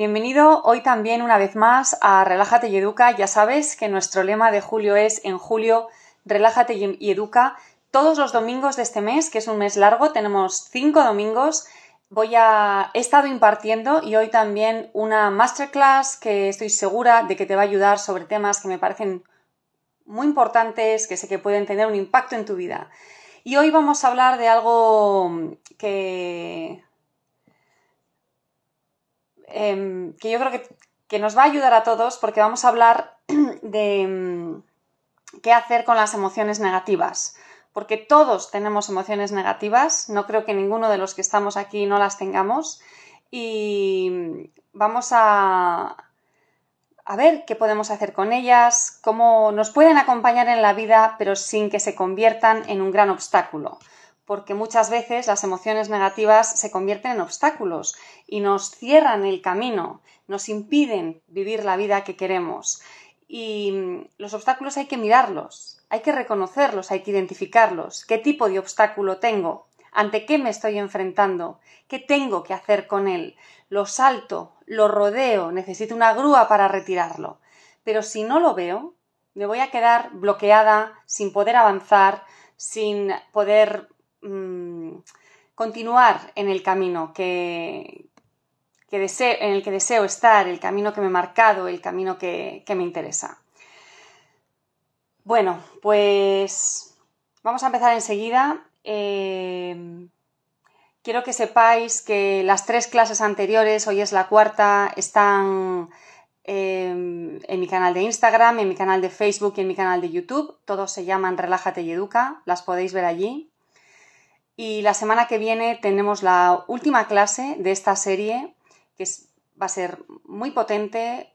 Bienvenido hoy también una vez más a Relájate y Educa. Ya sabes que nuestro lema de julio es en julio Relájate y Educa. Todos los domingos de este mes, que es un mes largo, tenemos cinco domingos. Voy a he estado impartiendo y hoy también una masterclass que estoy segura de que te va a ayudar sobre temas que me parecen muy importantes, que sé que pueden tener un impacto en tu vida. Y hoy vamos a hablar de algo que Em, que yo creo que, nos va a ayudar a todos porque vamos a hablar de em, qué hacer con las emociones negativas. Porque todos tenemos emociones negativas, no creo que ninguno de los que estamos aquí no las tengamos. Y vamos a, a ver qué podemos hacer con ellas, cómo nos pueden acompañar en la vida, pero sin que se conviertan en un gran obstáculo porque muchas veces las emociones negativas se convierten en obstáculos y nos cierran el camino, nos impiden vivir la vida que queremos. Y mm, los obstáculos hay que mirarlos, hay que reconocerlos, hay que identificarlos. ¿Qué tipo de obstáculo tengo? ¿Ante qué me estoy enfrentando? ¿Qué tengo que hacer con él? ¿Lo salto? ¿Lo rodeo? ¿Necesito una grúa para retirarlo? Pero si no lo veo, me voy a quedar bloqueada, sin poder avanzar, sin poder Mm, continuar en el camino que, en el que deseo estar, el camino que me he marcado, el camino que, me interesa. Bueno, pues vamos a empezar enseguida. Eh, quiero que sepáis que las tres clases anteriores, hoy es la cuarta, están eh, en mi canal de Instagram, en mi canal de Facebook y en mi canal de YouTube. Todos se llaman Relájate y Educa, las podéis ver allí. Y la semana que viene tenemos la última clase de esta serie, que va a ser muy potente,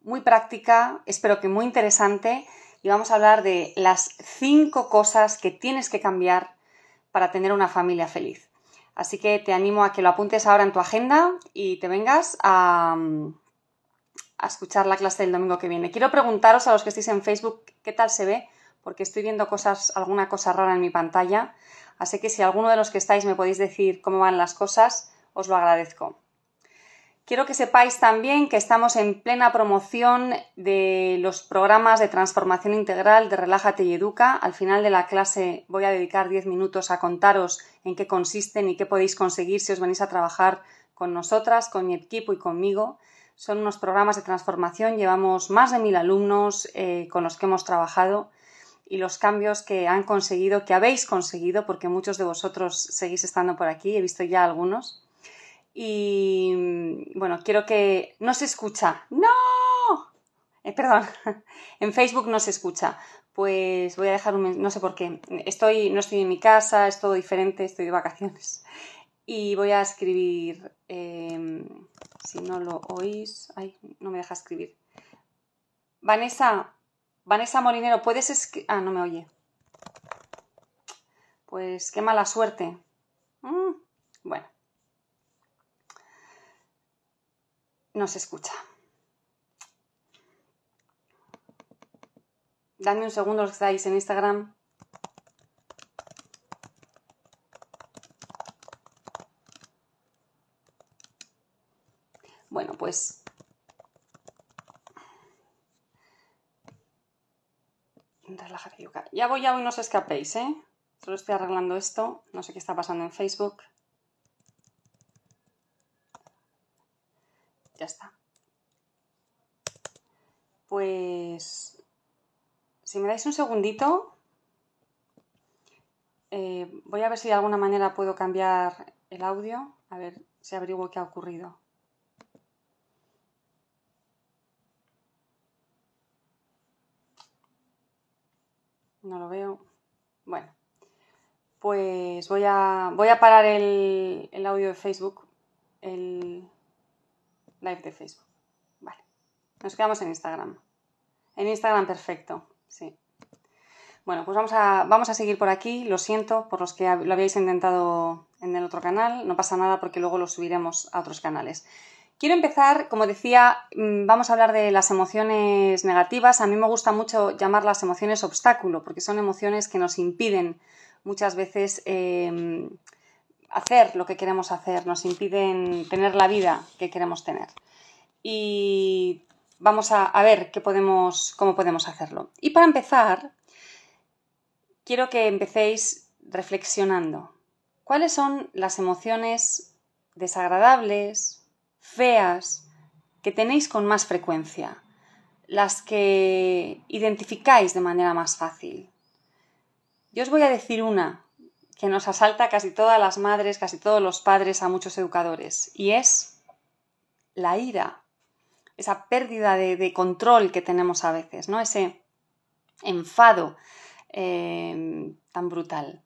muy práctica, espero que muy interesante, y vamos a hablar de las cinco cosas que tienes que cambiar para tener una familia feliz. Así que te animo a que lo apuntes ahora en tu agenda y te vengas a, escuchar la clase del domingo que viene. Quiero preguntaros a los que estéis en Facebook qué tal se ve, porque estoy viendo cosas, alguna cosa rara en mi pantalla. Así que si alguno de los que estáis me podéis decir cómo van las cosas, os lo agradezco. Quiero que sepáis también que estamos en plena promoción de los programas de transformación integral de Relájate y Educa. Al final de la clase voy a dedicar 10 minutos a contaros en qué consisten y qué podéis conseguir si os venís a trabajar con nosotras, con mi equipo y conmigo. Son unos programas de transformación, llevamos más de mil alumnos eh, con los que hemos trabajado y los cambios que han conseguido, que habéis conseguido, porque muchos de vosotros seguís estando por aquí, he visto ya algunos. Y bueno, quiero que no se escucha. ¡No! Eh, perdón, en Facebook no se escucha. Pues voy a dejar un no sé por qué. Estoy, no estoy en mi casa, es todo diferente, estoy de vacaciones. Y voy a escribir. Em, si no lo oís. Ay, no me deja escribir. Vanessa, Vanessa Molinero, ¿puedes escribir? Ah, no me oye. Pues qué mala suerte. Mm, bueno. No se escucha. Dame un segundo los que estáis en Instagram. Bueno, pues Ya voy, ya voy, no os escapéis, ¿eh? Solo estoy arreglando esto. No sé qué está pasando en Facebook. Ya está. Pues... Si me dais un segundito... Eh, voy a ver si de alguna manera puedo cambiar el audio. A ver si averiguo qué ha ocurrido. No lo veo. Bueno, pues voy a, voy a parar el, audio de Facebook, el live de Facebook. Vale. Nos quedamos en Instagram. En Instagram perfecto, sí. Bueno, pues vamos a, vamos a seguir por aquí. Lo siento por los que lo habéis intentado en el otro canal. No pasa nada porque luego lo subiremos a otros canales. Quiero empezar, como decía, mm, vamos a hablar de las emociones negativas. A mí me gusta mucho llamarlas emociones obstáculo, porque son emociones que nos impiden muchas veces em, hacer lo que queremos hacer, nos impiden tener la vida que queremos tener. Y vamos a, a ver qué podemos, cómo podemos hacerlo. Y para empezar, quiero que empecéis reflexionando. ¿Cuáles son las emociones desagradables, feas, que tenéis con más frecuencia? Las que identificáis de manera más fácil. Yo os voy a decir una que nos asalta casi todas las madres, casi todos los padres, a muchos educadores, y es la ira, esa pérdida de, control que tenemos a veces, ¿no? Ese enfado eh, tan brutal.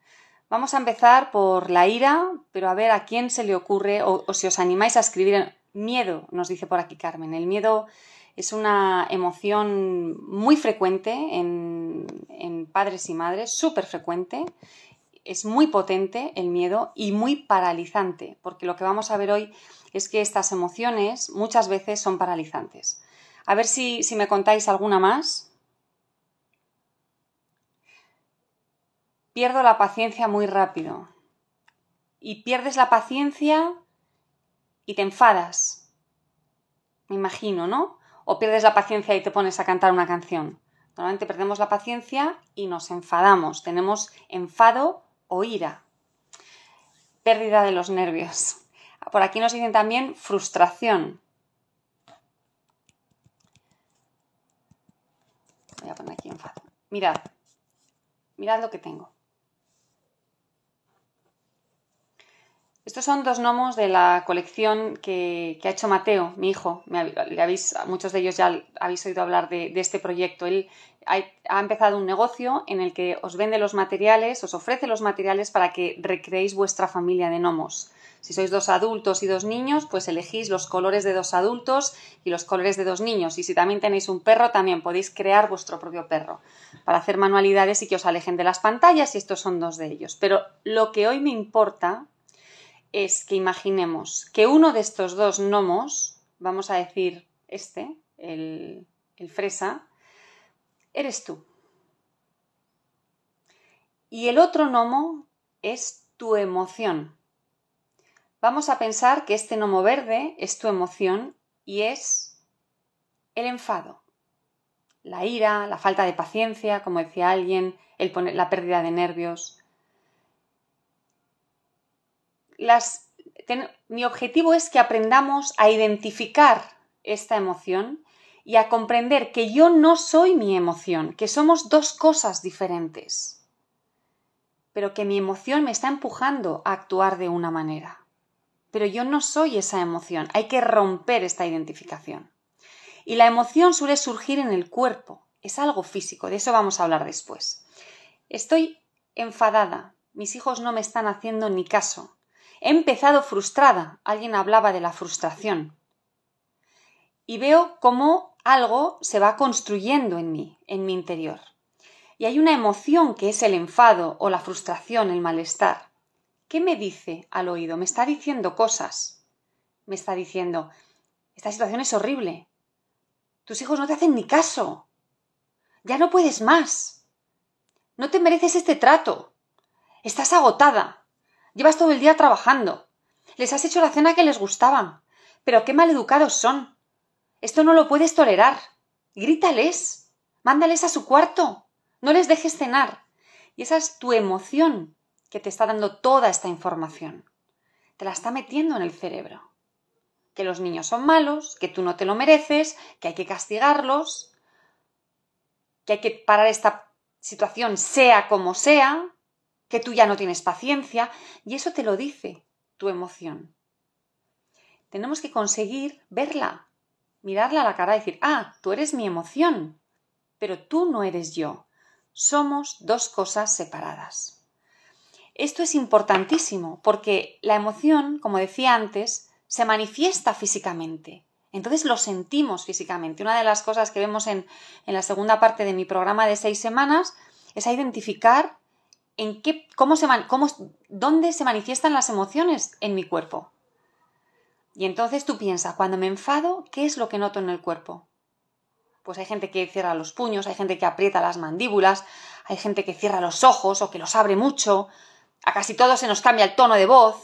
Vamos a empezar por la ira, pero a ver a quién se le ocurre, o, si os animáis a escribir miedo, nos dice por aquí Carmen. El miedo es una emoción muy frecuente en, padres y madres, súper frecuente. Es muy potente el miedo y muy paralizante, porque lo que vamos a ver hoy es que estas emociones muchas veces son paralizantes. A ver si me contáis alguna más. Pierdo la paciencia muy rápido. Y pierdes la paciencia y te enfadas. Me imagino, ¿no? O pierdes la paciencia y te pones a cantar una canción. Normalmente perdemos la paciencia y nos enfadamos. Tenemos enfado o ira. Pérdida de los nervios. Por aquí nos dicen también frustración. Voy a poner aquí enfado. Mirad. Mirad lo que tengo. Estos son dos gnomos de la colección que, ha hecho Mateo, mi hijo. muchos de ellos ya habéis oído hablar de, este proyecto. Él ha, empezado un negocio en el que os vende los materiales, os ofrece los materiales para que recreéis vuestra familia de gnomos. Si sois dos adultos y dos niños, pues elegís los colores de dos adultos y los colores de dos niños. Y si también tenéis un perro, también podéis crear vuestro propio perro para hacer manualidades y que os alejen de las pantallas y estos son dos de ellos. Pero lo que hoy me importa es que imaginemos que uno de estos dos gnomos, vamos a decir este, el, el fresa, eres tú. Y el otro gnomo es tu emoción. Vamos a pensar que este gnomo verde es tu emoción y es el enfado, la ira, la falta de paciencia, como decía alguien, el la pérdida de nervios, mi objetivo es que aprendamos a identificar esta emoción y a comprender que yo no soy mi emoción, que somos dos cosas diferentes, pero que mi emoción me está empujando a actuar de una manera. Pero yo no soy esa emoción, hay que romper esta identificación. Y la emoción suele surgir en el cuerpo, es algo físico, de eso vamos a hablar después. Estoy enfadada, mis hijos no me están haciendo ni caso, He empezado frustrada. Alguien hablaba de la frustración. Y veo cómo algo se va construyendo en mí, en mi interior. Y hay una emoción que es el enfado o la frustración, el malestar. ¿Qué me dice al oído? Me está diciendo cosas. Me está diciendo, esta situación es horrible. Tus hijos no te hacen ni caso. Ya no puedes más. No te mereces este trato. Estás agotada. Llevas todo el día trabajando. Les has hecho la cena que les gustaba. Pero qué maleducados son. Esto no lo puedes tolerar. Grítales. Mándales a su cuarto. No les dejes cenar. Y esa es tu emoción que te está dando toda esta información. Te la está metiendo en el cerebro. Que los niños son malos, que tú no te lo mereces, que hay que castigarlos, que hay que parar esta situación sea como sea, que tú ya no tienes paciencia y eso te lo dice tu emoción. Tenemos que conseguir verla, mirarla a la cara y decir, ah, tú eres mi emoción, pero tú no eres yo. Somos dos cosas separadas. Esto es importantísimo porque la emoción, como decía antes, se manifiesta físicamente. Entonces lo sentimos físicamente. Una de las cosas que vemos en, la segunda parte de mi programa de seis semanas es identificar cómo se, dónde se manifiestan las emociones en mi cuerpo. Y entonces tú piensas, cuando me enfado, ¿qué es lo que noto en el cuerpo? Pues hay gente que cierra los puños, hay gente que aprieta las mandíbulas, hay gente que cierra los ojos o que los abre mucho, a casi todos se nos cambia el tono de voz,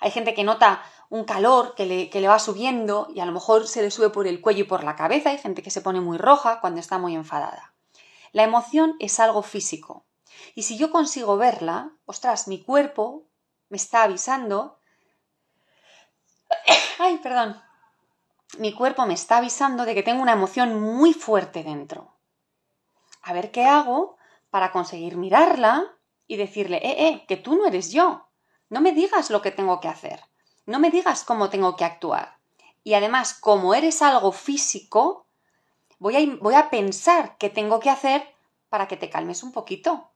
hay gente que nota un calor que le va subiendo y a lo mejor se le sube por el cuello y por la cabeza, hay gente que se pone muy roja cuando está muy enfadada. La emoción es algo físico. Y si yo consigo verla, ostras, mi cuerpo me está avisando Ay, perdón. Mi cuerpo me está avisando de que tengo una emoción muy fuerte dentro. A ver qué hago para conseguir mirarla y decirle, eh, eh, que tú no eres yo. No me digas lo que tengo que hacer. No me digas cómo tengo que actuar. Y además, como eres algo físico, voy a, voy a pensar qué tengo que hacer para que te calmes un poquito,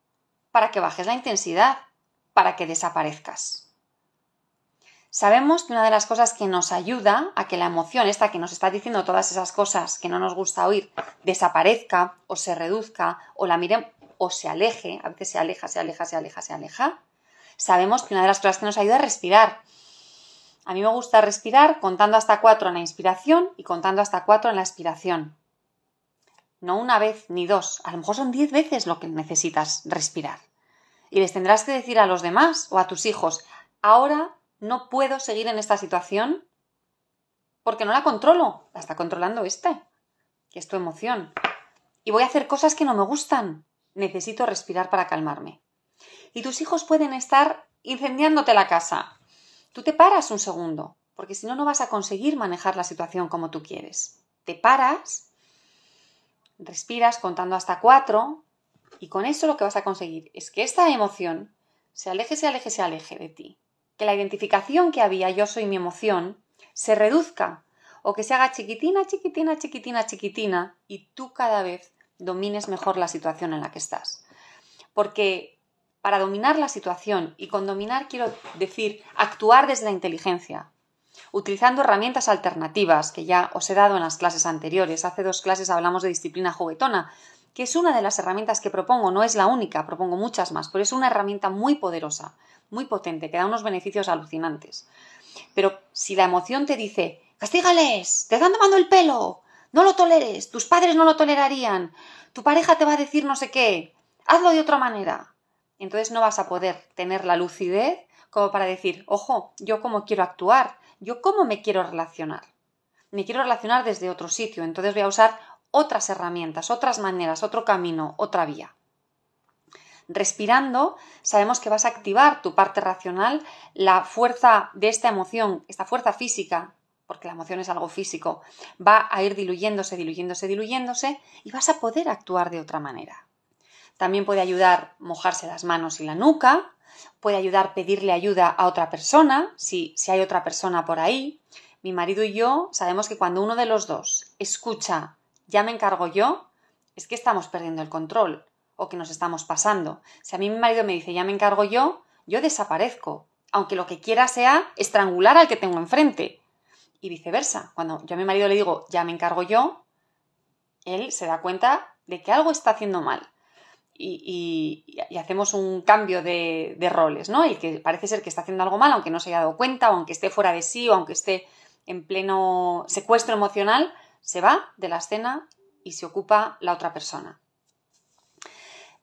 para que bajes la intensidad, para que desaparezcas. Sabemos que una de las cosas que nos ayuda a que la emoción, esta que nos está diciendo todas esas cosas que no nos gusta oír, desaparezca o se reduzca o la miren o se aleje, a veces se aleja, se aleja, se aleja, se aleja, sabemos que una de las cosas que nos ayuda es respirar. A mí me gusta respirar contando hasta cuatro en la inspiración y contando hasta cuatro en la expiración. No una vez ni dos, a lo mejor son diez veces lo que necesitas respirar. Y les tendrás que decir a los demás o a tus hijos, ahora no puedo seguir en esta situación porque no la controlo, la está controlando este, que es tu emoción. Y voy a hacer cosas que no me gustan. Necesito respirar para calmarme. Y tus hijos pueden estar incendiándote la casa. Tú te paras un segundo, porque si no, no vas a conseguir manejar la situación como tú quieres. Te paras, respiras contando hasta cuatro, y con eso lo que vas a conseguir es que esta emoción se aleje, se aleje, se aleje de ti que la identificación que había yo soy mi emoción se reduzca o que se haga chiquitina, chiquitina, chiquitina, chiquitina y tú cada vez domines mejor la situación en la que estás. Porque para dominar la situación, y con dominar quiero decir actuar desde la inteligencia, utilizando herramientas alternativas que ya os he dado en las clases anteriores. Hace dos clases hablamos de disciplina juguetona, que es una de las herramientas que propongo, no es la única, propongo muchas más, pero es una herramienta muy poderosa muy potente, que da unos beneficios alucinantes. Pero si la emoción te dice, castígales, te están tomando el pelo, no lo toleres, tus padres no lo tolerarían, tu pareja te va a decir no sé qué, hazlo de otra manera. Entonces no vas a poder tener la lucidez como para decir, ojo, yo cómo quiero actuar, yo cómo me quiero relacionar. Me quiero relacionar desde otro sitio, entonces voy a usar otras herramientas, otras maneras, otro camino, otra vía. Respirando, sabemos que vas a activar tu parte racional, la fuerza de esta emoción, esta fuerza física, porque la emoción es algo físico, va a ir diluyéndose, diluyéndose, diluyéndose y vas a poder actuar de otra manera. También puede ayudar mojarse las manos y la nuca, puede ayudar pedirle ayuda a otra persona, si, si hay otra persona por ahí. Mi marido y yo sabemos que cuando uno de los dos escucha ya me encargo yo, es que estamos perdiendo el control o que nos estamos pasando. Si a mí mi marido me dice ya me encargo yo, yo desaparezco, aunque lo que quiera sea estrangular al que tengo enfrente. Y viceversa, cuando yo a mi marido le digo ya me encargo yo, él se da cuenta de que algo está haciendo mal. Y, hacemos un cambio de, roles, ¿no? Y que parece ser que está haciendo algo mal, aunque no se haya dado cuenta, o aunque esté fuera de sí, o aunque esté en pleno secuestro emocional, se va de la escena y se ocupa la otra persona.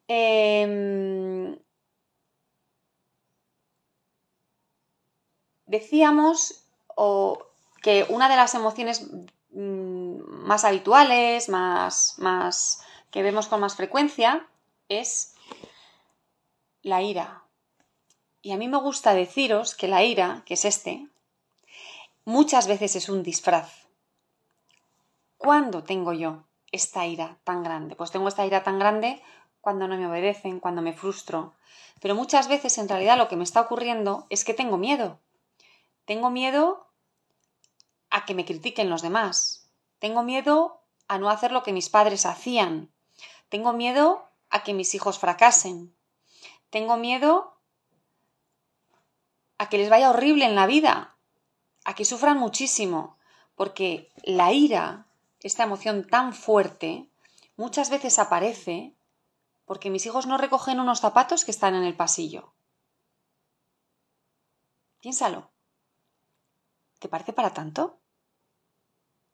Em, decíamos que una de las emociones mm, más habituales, más, más que vemos con más frecuencia, es la ira. Y a mí me gusta deciros que la ira, que es este, muchas veces es un disfraz. ¿Cuándo tengo yo esta ira tan grande? Pues tengo esta ira tan grande cuando no me obedecen, cuando me frustro. Pero muchas veces en realidad lo que me está ocurriendo es que tengo miedo. Tengo miedo a que me critiquen los demás. Tengo miedo a no hacer lo que mis padres hacían. Tengo miedo a que mis hijos fracasen. Tengo miedo a que les vaya horrible en la vida, a que sufran muchísimo, Porque la ira, esta emoción tan fuerte, muchas veces aparece porque mis hijos no recogen unos zapatos que están en el pasillo. Piénsalo. ¿Te parece para tanto?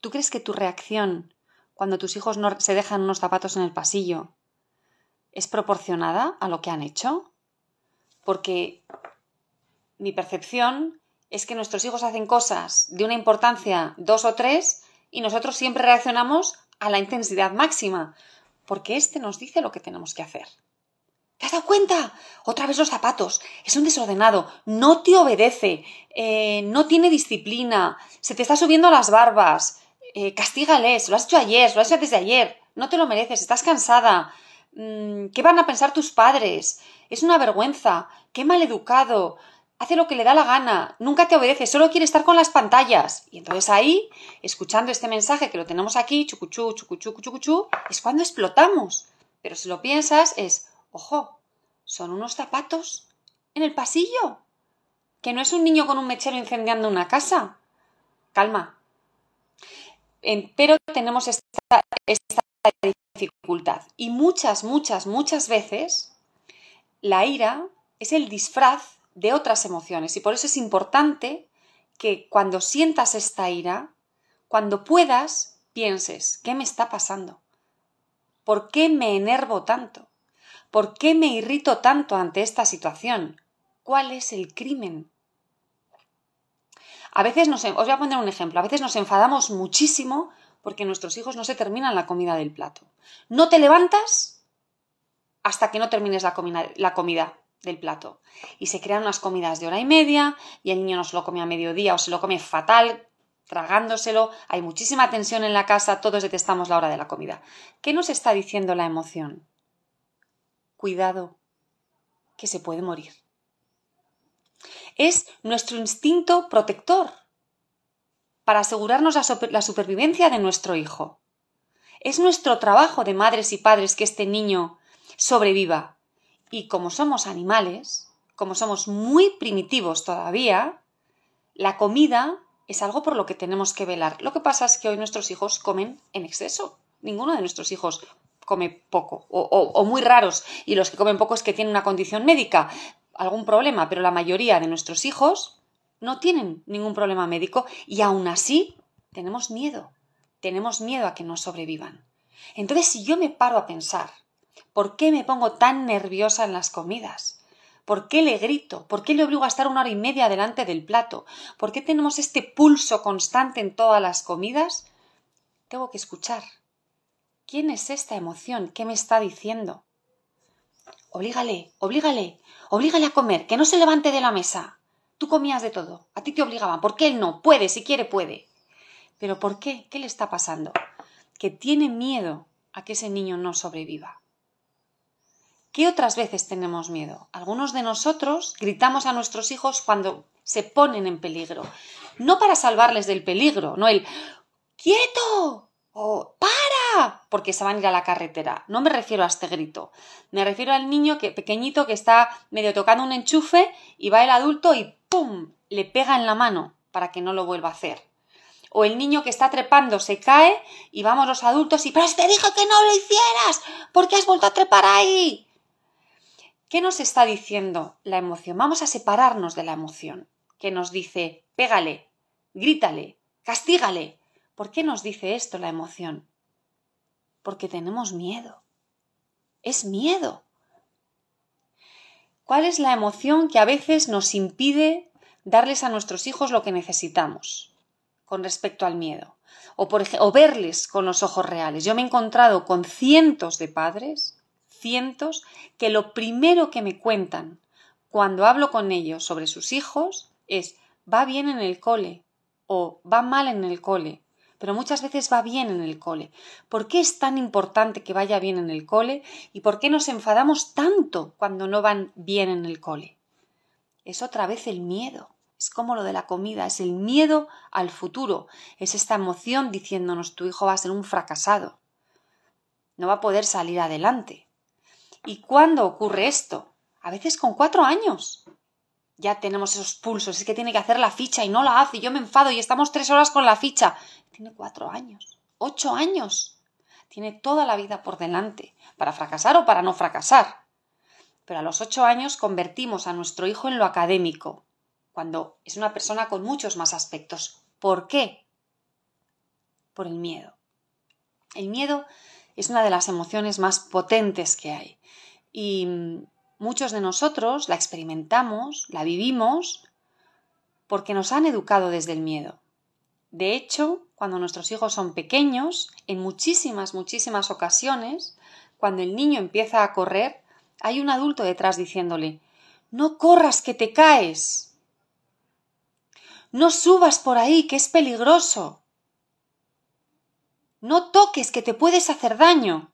¿Tú crees que tu reacción cuando tus hijos no se dejan unos zapatos en el pasillo es proporcionada a lo que han hecho? Porque mi percepción es que nuestros hijos hacen cosas de una importancia dos o tres y nosotros siempre reaccionamos a la intensidad máxima, porque éste nos dice lo que tenemos que hacer. ¿Te has dado cuenta? Otra vez los zapatos. Es un desordenado. No te obedece. Eh, no tiene disciplina. Se te está subiendo las barbas. Eh, castígales. Lo has hecho ayer. Lo has hecho desde ayer. No te lo mereces. Estás cansada. Mm, ¿Qué van a pensar tus padres? Es una vergüenza. Qué mal educado hace lo que le da la gana, nunca te obedece, solo quiere estar con las pantallas. Y entonces ahí, escuchando este mensaje que lo tenemos aquí, chucuchú, chucuchú, chucuchú, es cuando explotamos. Pero si lo piensas, es, ojo, son unos zapatos en el pasillo, que no es un niño con un mechero incendiando una casa. Calma. pero tenemos esta, esta dificultad. Y muchas, muchas, muchas veces la ira es el disfraz de otras emociones. Y por eso es importante que cuando sientas esta ira, cuando puedas, pienses, ¿qué me está pasando? ¿Por qué me enervo tanto? ¿Por qué me irrito tanto ante esta situación? ¿Cuál es el crimen? A veces nos, os voy a poner un ejemplo, a veces nos enfadamos muchísimo porque nuestros hijos no se terminan la comida del plato. No te levantas hasta que no termines la la comida del plato. Y se crean unas comidas de hora y media y el niño no se lo come a mediodía o se lo come fatal, tragándoselo. Hay muchísima tensión en la casa, todos detestamos la hora de la comida. ¿Qué nos está diciendo la emoción? Cuidado, que se puede morir. Es nuestro instinto protector para asegurarnos la, supervivencia de nuestro hijo. Es nuestro trabajo de madres y padres que este niño sobreviva, y como somos animales, como somos muy primitivos todavía, la comida es algo por lo que tenemos que velar. Lo que pasa es que hoy nuestros hijos comen en exceso. Ninguno de nuestros hijos come poco o, muy raros y los que comen poco es que tienen una condición médica, algún problema, pero la mayoría de nuestros hijos no tienen ningún problema médico y aún así tenemos miedo, tenemos miedo a que no sobrevivan. Entonces, si yo me paro a pensar ¿Por qué me pongo tan nerviosa en las comidas? ¿Por qué le grito? ¿Por qué le obligo a estar una hora y media delante del plato? ¿Por qué tenemos este pulso constante en todas las comidas? Tengo que escuchar. ¿Quién es esta emoción? ¿Qué me está diciendo? Oblígale, oblígale, oblígale a comer, que no se levante de la mesa. Tú comías de todo, a ti te obligaban. ¿Por qué él no? Puede, si quiere, puede. ¿Pero por qué? ¿Qué le está pasando? Que tiene miedo a que ese niño no sobreviva. ¿Qué otras veces tenemos miedo? Algunos de nosotros gritamos a nuestros hijos cuando se ponen en peligro. No para salvarles del peligro, no el ¡quieto! o ¡para! porque se van a ir a la carretera. No me refiero a este grito. Me refiero al niño que, pequeñito que está medio tocando un enchufe y va el adulto y ¡pum! le pega en la mano para que no lo vuelva a hacer. O el niño que está trepando se cae y vamos los adultos y ¡pero te dije que no lo hicieras! ¿Por qué has vuelto a trepar ahí? ¿Qué nos está diciendo la emoción? Vamos a separarnos de la emoción, que nos dice, pégale, grítale, castígale. ¿Por qué nos dice esto la emoción? Porque tenemos miedo. Es miedo. ¿Cuál es la emoción que a veces nos impide darles a nuestros hijos lo que necesitamos con respecto al miedo? O, por o verles con los ojos reales. Yo me he encontrado con cientos de padres cientos que lo primero que me cuentan cuando hablo con ellos sobre sus hijos es va bien en el cole o va mal en el cole, pero muchas veces va bien en el cole. ¿Por qué es tan importante que vaya bien en el cole y por qué nos enfadamos tanto cuando no van bien en el cole? Es otra vez el miedo. Es como lo de la comida, es el miedo al futuro, es esta emoción diciéndonos tu hijo va a ser un fracasado, no va a poder salir adelante. ¿Y cuándo ocurre esto? A veces con cuatro años. ya tenemos esos pulsos, es que tiene que hacer la ficha y no la hace, y yo me enfado y estamos tres horas con la ficha. Tiene cuatro años, ocho años. Tiene toda la vida por delante, para fracasar o para no fracasar. Pero a los ocho años convertimos a nuestro hijo en lo académico, cuando es una persona con muchos más aspectos. ¿Por qué? Por el miedo. El miedo es una de las emociones más potentes que hay. Y muchos de nosotros la experimentamos, la vivimos, porque nos han educado desde el miedo. De hecho, cuando nuestros hijos son pequeños, en muchísimas, muchísimas ocasiones, cuando el niño empieza a correr, hay un adulto detrás diciéndole, no corras que te caes. No subas por ahí, que es peligroso. No toques, que te puedes hacer daño.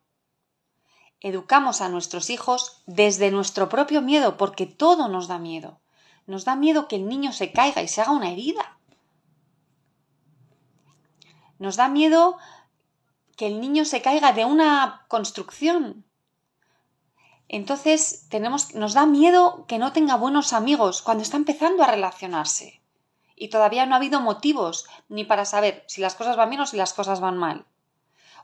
Educamos a nuestros hijos desde nuestro propio miedo, porque todo nos da miedo. Nos da miedo que el niño se caiga y se haga una herida. Nos da miedo que el niño se caiga de una construcción. Entonces tenemos, nos da miedo que no tenga buenos amigos cuando está empezando a relacionarse. Y todavía no ha habido motivos ni para saber si las cosas van bien o si las cosas van mal.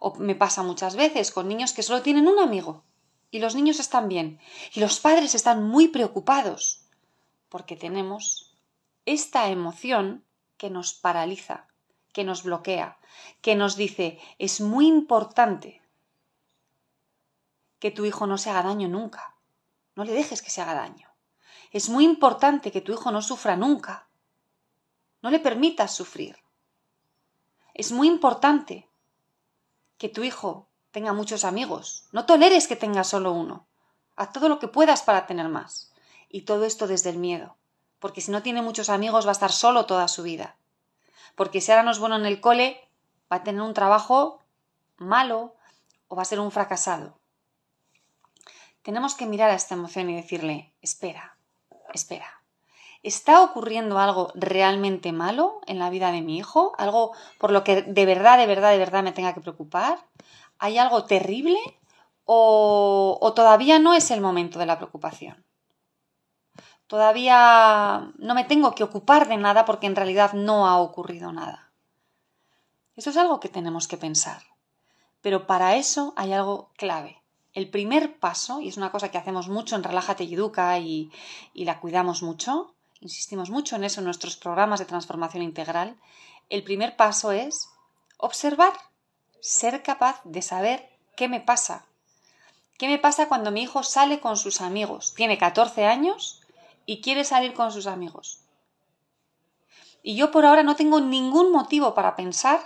O me pasa muchas veces con niños que solo tienen un amigo y los niños están bien y los padres están muy preocupados porque tenemos esta emoción que nos paraliza, que nos bloquea, que nos dice es muy importante que tu hijo no se haga daño nunca. No le dejes que se haga daño. Es muy importante que tu hijo no sufra nunca. No le permitas sufrir. Es muy importante que tu hijo tenga muchos amigos. No toleres que tenga solo uno. Haz todo lo que puedas para tener más. Y todo esto desde el miedo. Porque si no tiene muchos amigos va a estar solo toda su vida. Porque si ahora no es bueno en el cole, va a tener un trabajo malo o va a ser un fracasado tenemos que mirar a esta emoción y decirle, espera, espera. ¿Está ocurriendo algo realmente malo en la vida de mi hijo? ¿Algo por lo que de verdad, de verdad, de verdad me tenga que preocupar? ¿Hay algo terrible? ¿O, o todavía no es el momento de la preocupación? Todavía no me tengo que ocupar de nada porque en realidad no ha ocurrido nada. Eso es algo que tenemos que pensar. Pero para eso hay algo clave el primer paso, y es una cosa que hacemos mucho en Relájate y Educa y, y la cuidamos mucho, insistimos mucho en eso en nuestros programas de transformación integral, el primer paso es observar, ser capaz de saber qué me pasa. ¿Qué me pasa cuando mi hijo sale con sus amigos? Tiene 14 años y quiere salir con sus amigos. Y yo por ahora no tengo ningún motivo para pensar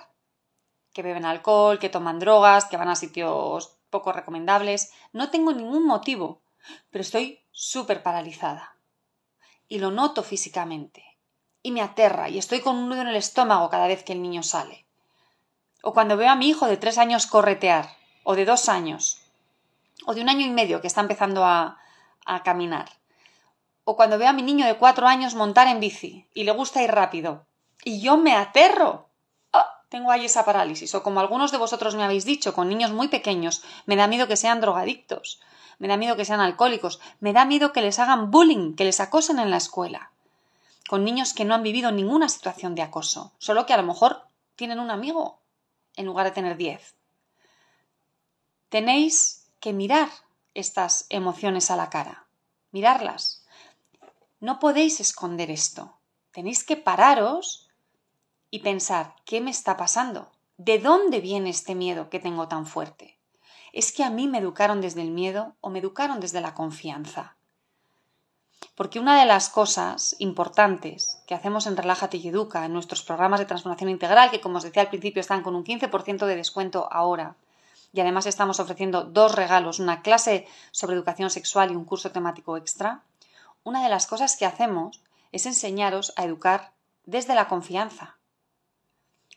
que beben alcohol, que toman drogas, que van a sitios poco recomendables, no tengo ningún motivo, pero estoy súper paralizada. Y lo noto físicamente. Y me aterra y estoy con un nudo en el estómago cada vez que el niño sale. O cuando veo a mi hijo de tres años corretear, o de dos años, o de un año y medio que está empezando a, a caminar. O cuando veo a mi niño de cuatro años montar en bici y le gusta ir rápido. Y yo me aterro tengo ahí esa parálisis. O como algunos de vosotros me habéis dicho, con niños muy pequeños, me da miedo que sean drogadictos, me da miedo que sean alcohólicos, me da miedo que les hagan bullying, que les acosen en la escuela. Con niños que no han vivido ninguna situación de acoso, solo que a lo mejor tienen un amigo en lugar de tener diez. Tenéis que mirar estas emociones a la cara, mirarlas. No podéis esconder esto. Tenéis que pararos y pensar, ¿qué me está pasando? ¿De dónde viene este miedo que tengo tan fuerte? ¿Es que a mí me educaron desde el miedo o me educaron desde la confianza? Porque una de las cosas importantes que hacemos en Relájate y Educa, en nuestros programas de transformación integral, que como os decía al principio están con un 15% de descuento ahora, y además estamos ofreciendo dos regalos, una clase sobre educación sexual y un curso temático extra, una de las cosas que hacemos es enseñaros a educar desde la confianza.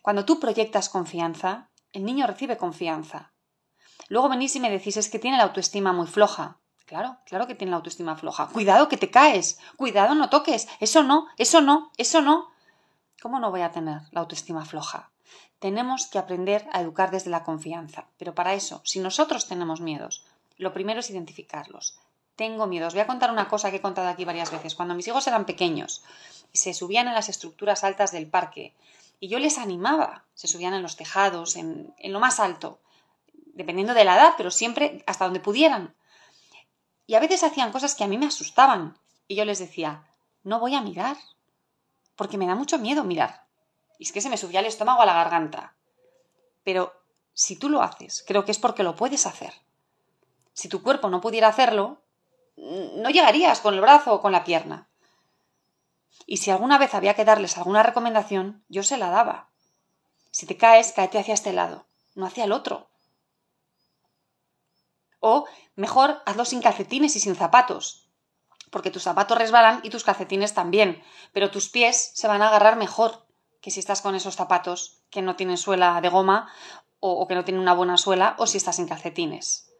Cuando tú proyectas confianza, el niño recibe confianza. Luego venís y me decís es que tiene la autoestima muy floja. Claro, claro que tiene la autoestima floja. Cuidado que te caes. Cuidado, no toques. Eso no, eso no, eso no. ¿Cómo no voy a tener la autoestima floja? Tenemos que aprender a educar desde la confianza. Pero para eso, si nosotros tenemos miedos, lo primero es identificarlos. tengo miedo. Os voy a contar una cosa que he contado aquí varias veces. Cuando mis hijos eran pequeños y se subían en las estructuras altas del parque y yo les animaba, se subían en los tejados, en, en lo más alto, dependiendo de la edad, pero siempre hasta donde pudieran. Y a veces hacían cosas que a mí me asustaban y yo les decía, no voy a mirar, porque me da mucho miedo mirar. Y es que se me subía el estómago a la garganta. Pero si tú lo haces, creo que es porque lo puedes hacer. Si tu cuerpo no pudiera hacerlo, no llegarías con el brazo o con la pierna. Y si alguna vez había que darles alguna recomendación, yo se la daba. Si te caes, cáete hacia este lado, no hacia el otro. O mejor, hazlo sin calcetines y sin zapatos, porque tus zapatos resbalan y tus calcetines también, pero tus pies se van a agarrar mejor que si estás con esos zapatos que no tienen suela de goma o, que no tienen una buena suela o si estás en calcetines.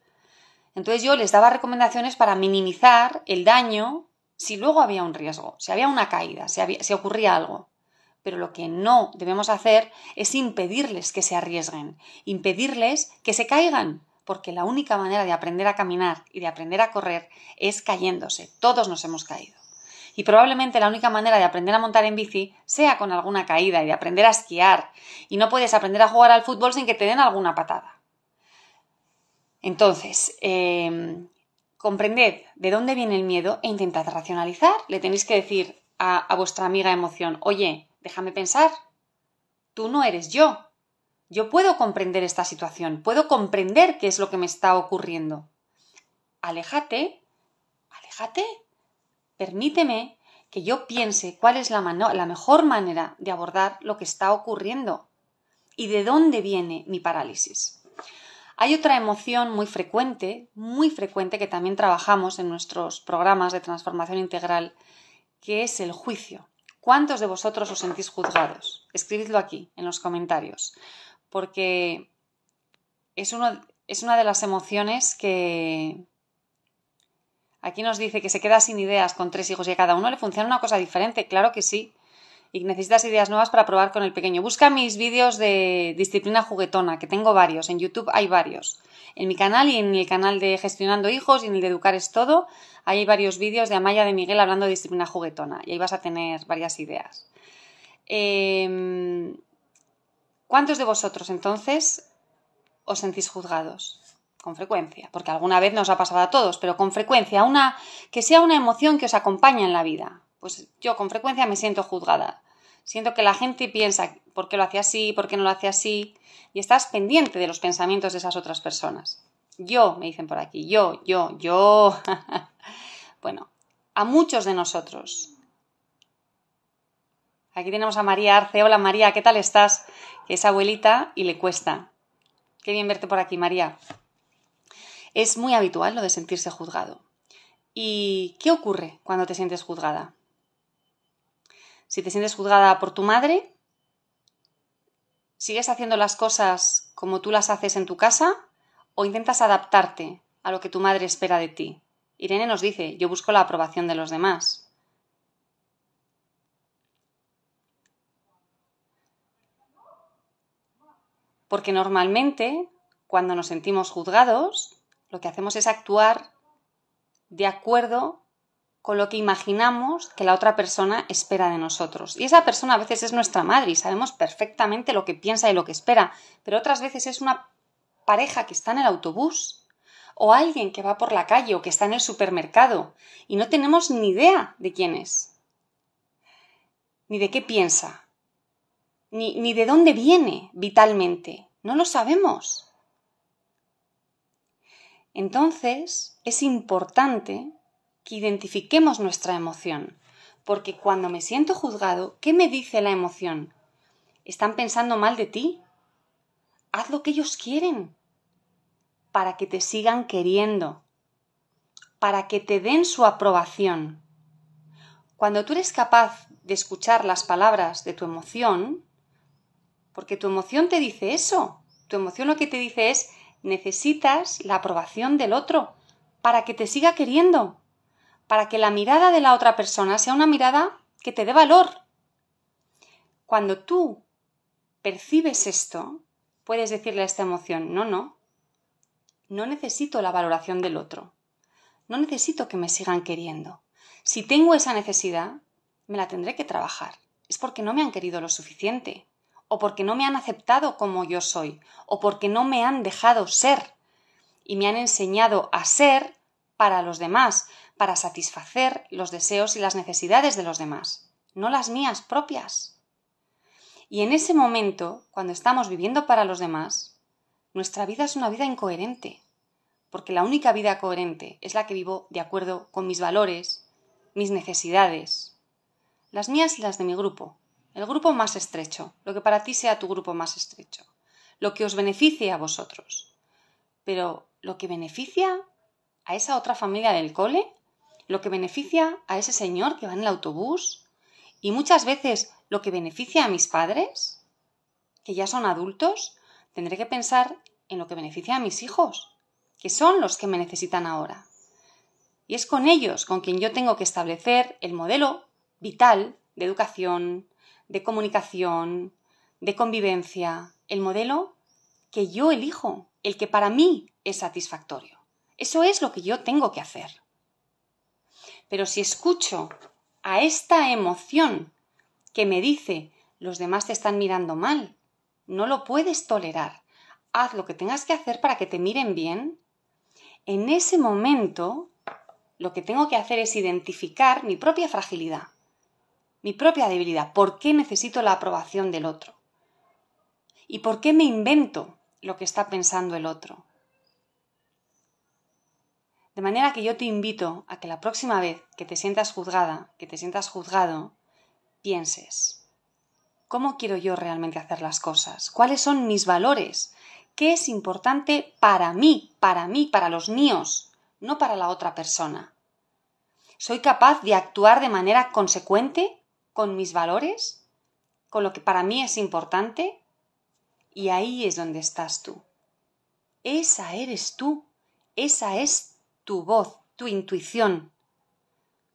Entonces yo les daba recomendaciones para minimizar el daño si luego había un riesgo, si había una caída, si, si ocurría algo. Pero lo que no debemos hacer es impedirles que se arriesguen, impedirles que se caigan, porque la única manera de aprender a caminar y de aprender a correr es cayéndose. Todos nos hemos caído. Y probablemente la única manera de aprender a montar en bici sea con alguna caída y de aprender a esquiar. Y no puedes aprender a jugar al fútbol sin que te den alguna patada. Entonces, em, comprended de dónde viene el miedo e intentad racionalizar. Le tenéis que decir a, a vuestra amiga emoción, oye, déjame pensar, tú no eres yo. Yo puedo comprender esta situación, puedo comprender qué es lo que me está ocurriendo. Aléjate, aléjate Permíteme que yo piense cuál es la, la mejor manera de abordar lo que está ocurriendo y de dónde viene mi parálisis. Hay otra emoción muy frecuente, muy frecuente que también trabajamos en nuestros programas de transformación integral, que es el juicio. ¿Cuántos de vosotros os sentís juzgados? Escribidlo aquí, en los comentarios, porque es, es una de las emociones que, Aquí nos dice que se queda sin ideas con tres hijos y a cada uno le funciona una cosa diferente. Claro que sí. Y necesitas ideas nuevas para probar con el pequeño. Busca mis vídeos de disciplina juguetona, que tengo varios. En YouTube hay varios. En mi canal y en el canal de Gestionando Hijos y en el de Educar es Todo, hay varios vídeos de Amaya de Miguel hablando de disciplina juguetona. Y ahí vas a tener varias ideas. Em, ¿Cuántos de vosotros entonces os sentís juzgados? con frecuencia, porque alguna vez nos ha pasado a todos, pero con frecuencia, una que sea una emoción que os acompaña en la vida. Pues yo con frecuencia me siento juzgada. Siento que la gente piensa por qué lo hace así, por qué no lo hace así, y estás pendiente de los pensamientos de esas otras personas. Yo, me dicen por aquí, yo, yo, yo. bueno, a muchos de nosotros. Aquí tenemos a María Arce. Hola María, ¿qué tal estás? Que es abuelita y le cuesta. Qué bien verte por aquí, María. Es muy habitual lo de sentirse juzgado. ¿Y qué ocurre cuando te sientes juzgada? Si te sientes juzgada por tu madre, ¿sigues haciendo las cosas como tú las haces en tu casa o intentas adaptarte a lo que tu madre espera de ti? Irene nos dice, yo busco la aprobación de los demás. Porque normalmente, cuando nos sentimos juzgados, lo que hacemos es actuar de acuerdo con lo que imaginamos que la otra persona espera de nosotros. Y esa persona a veces es nuestra madre y sabemos perfectamente lo que piensa y lo que espera, pero otras veces es una pareja que está en el autobús o alguien que va por la calle o que está en el supermercado y no tenemos ni idea de quién es, ni de qué piensa, ni, ni de dónde viene vitalmente. No lo sabemos. Entonces, es importante que identifiquemos nuestra emoción, porque cuando me siento juzgado, ¿qué me dice la emoción? ¿Están pensando mal de ti? Haz lo que ellos quieren, para que te sigan queriendo, para que te den su aprobación. Cuando tú eres capaz de escuchar las palabras de tu emoción, porque tu emoción te dice eso, tu emoción lo que te dice es necesitas la aprobación del otro para que te siga queriendo, para que la mirada de la otra persona sea una mirada que te dé valor. Cuando tú percibes esto, puedes decirle a esta emoción, no, no, no necesito la valoración del otro, No necesito que me sigan queriendo. Si tengo esa necesidad, me la tendré que trabajar. Es porque no me han querido lo suficiente, o porque no me han aceptado como yo soy, o porque no me han dejado ser y me han enseñado a ser para los demás, para satisfacer los deseos y las necesidades de los demás, no las mías propias. Y en ese momento, cuando estamos viviendo para los demás, nuestra vida es una vida incoherente, porque la única vida coherente es la que vivo de acuerdo con mis valores, mis necesidades, las mías y las de mi grupo, el grupo más estrecho, lo que para ti sea tu grupo más estrecho, lo que os beneficie a vosotros. Pero lo que beneficia a esa otra familia del cole, lo que beneficia a ese señor que va en el autobús y muchas veces lo que beneficia a mis padres, que ya son adultos, tendré que pensar en lo que beneficia a mis hijos, que son los que me necesitan ahora. Y es con ellos con quien yo tengo que establecer el modelo vital de educación, de comunicación, de convivencia, el modelo que yo elijo, el que para mí es satisfactorio. Eso es lo que yo tengo que hacer. Pero si escucho a esta emoción que me dice los demás te están mirando mal, no lo puedes tolerar, haz lo que tengas que hacer para que te miren bien, en ese momento lo que tengo que hacer es identificar mi propia fragilidad, mi propia debilidad, por qué necesito la aprobación del otro y por qué me invento lo que está pensando el otro. De manera que yo te invito a que la próxima vez que te sientas juzgada, que te sientas juzgado, pienses, ¿cómo quiero yo realmente hacer las cosas? ¿Cuáles son mis valores? ¿Qué es importante para mí, para mí, para los míos, no para la otra persona? ¿Soy capaz de actuar de manera consecuente con mis valores? ¿Con lo que para mí es importante? Y ahí es donde estás tú. Esa eres tú. Esa es tu voz, tu intuición.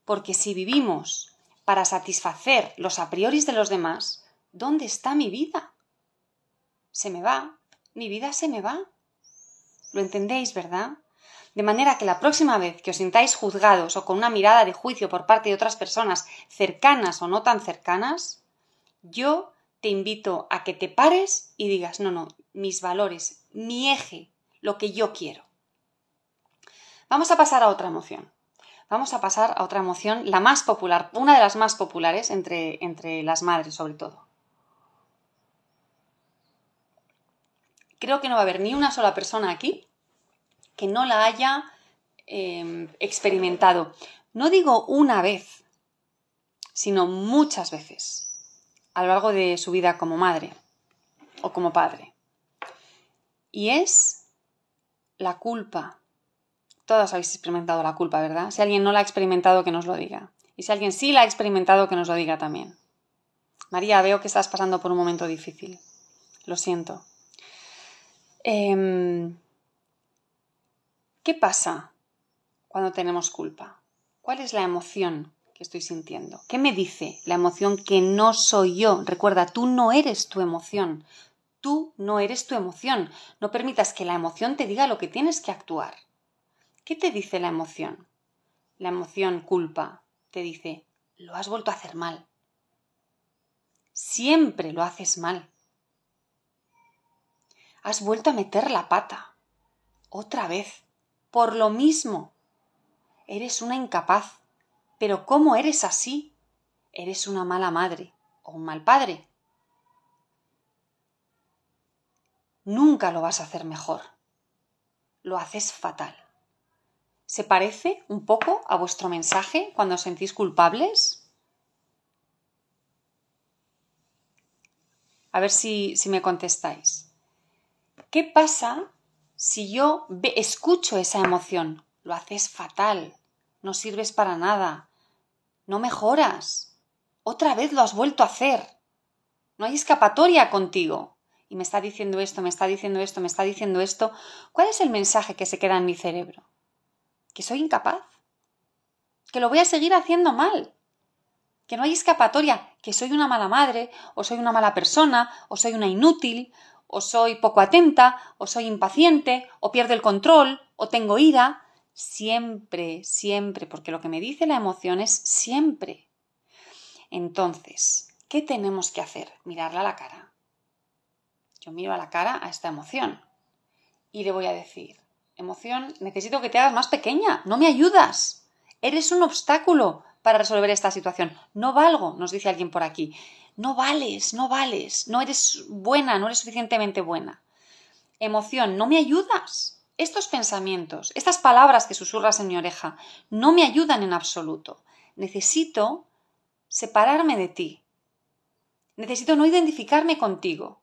Porque si vivimos para satisfacer los a priori de los demás, ¿dónde está mi vida? Se me va, mi vida se me va. ¿Lo entendéis, verdad? De manera que la próxima vez que os sintáis juzgados o con una mirada de juicio por parte de otras personas, cercanas o no tan cercanas, yo te invito a que te pares y digas, no, no, mis valores, mi eje, lo que yo quiero. Vamos a pasar a otra emoción. Vamos a pasar a otra emoción, la más popular, una de las más populares entre, entre las madres sobre todo. Creo que no va a haber ni una sola persona aquí que no la haya em, experimentado. No digo una vez, sino muchas veces a lo largo de su vida como madre o como padre. Y es la culpa. Todos habéis experimentado la culpa, ¿verdad? Si alguien no la ha experimentado, que nos lo diga. Y si alguien sí la ha experimentado, que nos lo diga también. María, veo que estás pasando por un momento difícil. Lo siento. Em, ¿Qué pasa cuando tenemos culpa? ¿Cuál es la emoción que estoy sintiendo? ¿Qué me dice la emoción que no soy yo? Recuerda, tú no eres tu emoción. Tú no eres tu emoción. No permitas que la emoción te diga lo que tienes que actuar. ¿Qué te dice la emoción? La emoción culpa te dice, lo has vuelto a hacer mal. Siempre lo haces mal. Has vuelto a meter la pata. Otra vez. Por lo mismo. Eres una incapaz. Pero ¿cómo eres así? Eres una mala madre o un mal padre. Nunca lo vas a hacer mejor. Lo haces fatal. ¿Se parece un poco a vuestro mensaje cuando os sentís culpables? A ver si, si me contestáis. ¿Qué pasa si yo escucho esa emoción? Lo haces fatal no sirves para nada, no mejoras, otra vez lo has vuelto a hacer, no hay escapatoria contigo. Y me está diciendo esto, me está diciendo esto, me está diciendo esto. ¿Cuál es el mensaje que se queda en mi cerebro? Que soy incapaz, que lo voy a seguir haciendo mal, que no hay escapatoria, que soy una mala madre, o soy una mala persona, o soy una inútil, o soy poco atenta, o soy impaciente, o pierdo el control, o tengo ira, Siempre, siempre, porque lo que me dice la emoción es siempre. Entonces, ¿qué tenemos que hacer? Mirarla a la cara. Yo miro a la cara a esta emoción y le voy a decir, emoción, necesito que te hagas más pequeña, no me ayudas. Eres un obstáculo para resolver esta situación. No valgo, nos dice alguien por aquí. No vales, no vales, no eres buena, no eres suficientemente buena. Emoción, no me ayudas. Estos pensamientos, estas palabras que susurras en mi oreja, no me ayudan en absoluto. Necesito separarme de ti. Necesito no identificarme contigo.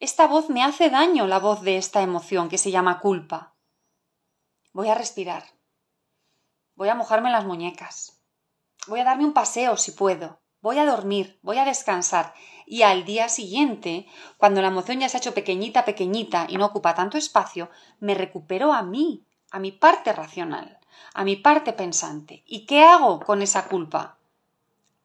Esta voz me hace daño, la voz de esta emoción que se llama culpa. Voy a respirar. Voy a mojarme las muñecas. Voy a darme un paseo si puedo. Voy a dormir, voy a descansar. Y al día siguiente, cuando la emoción ya se ha hecho pequeñita, pequeñita y no ocupa tanto espacio, me recupero a mí, a mi parte racional, a mi parte pensante. ¿Y qué hago con esa culpa?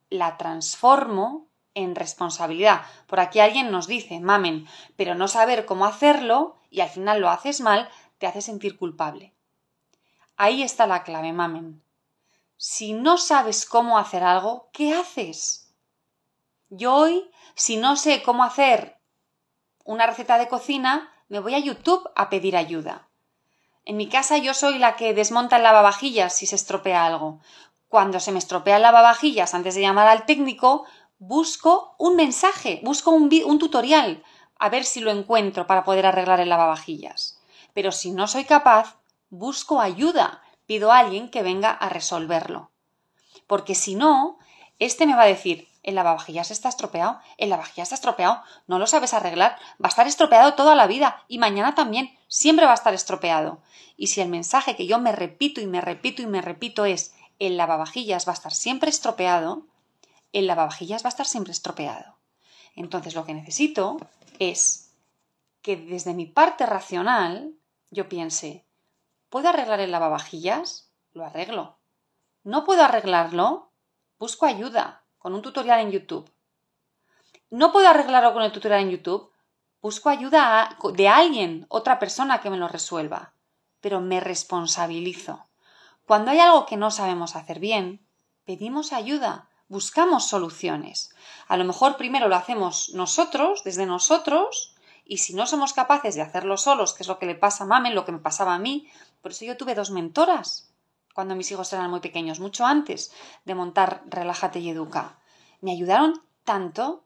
La transformo en responsabilidad. Por aquí alguien nos dice, mamen, pero no saber cómo hacerlo y al final lo haces mal, te hace sentir culpable. Ahí está la clave, mamen. Si no sabes cómo hacer algo, ¿qué haces? Yo hoy, si no sé cómo hacer una receta de cocina, me voy a YouTube a pedir ayuda. En mi casa yo soy la que desmonta el lavavajillas si se estropea algo. Cuando se me estropea el lavavajillas antes de llamar al técnico, busco un mensaje, busco un, un tutorial, a ver si lo encuentro para poder arreglar el lavavajillas. Pero si no soy capaz, busco ayuda, pido a alguien que venga a resolverlo. Porque si no, este me va a decir, el lavavajillas está estropeado, el lavavajillas está estropeado, no lo sabes arreglar, va a estar estropeado toda la vida y mañana también, siempre va a estar estropeado. Y si el mensaje que yo me repito y me repito y me repito es, el lavavajillas va a estar siempre estropeado, el lavavajillas va a estar siempre estropeado. Entonces lo que necesito es que desde mi parte racional yo piense, ¿puedo arreglar el lavavajillas? Lo arreglo. ¿No puedo arreglarlo? Busco ayuda con un tutorial en YouTube. ¿No puedo arreglarlo con el tutorial en YouTube? Busco ayuda de alguien, otra persona que me lo resuelva. Pero me responsabilizo. Cuando hay algo que no sabemos hacer bien, pedimos ayuda buscamos soluciones. A lo mejor primero lo hacemos nosotros, desde nosotros, y si no somos capaces de hacerlo solos, que es lo que le pasa a Mamen, lo que me pasaba a mí, por eso yo tuve dos mentoras cuando mis hijos eran muy pequeños, mucho antes de montar Relájate y Educa. Me ayudaron tanto.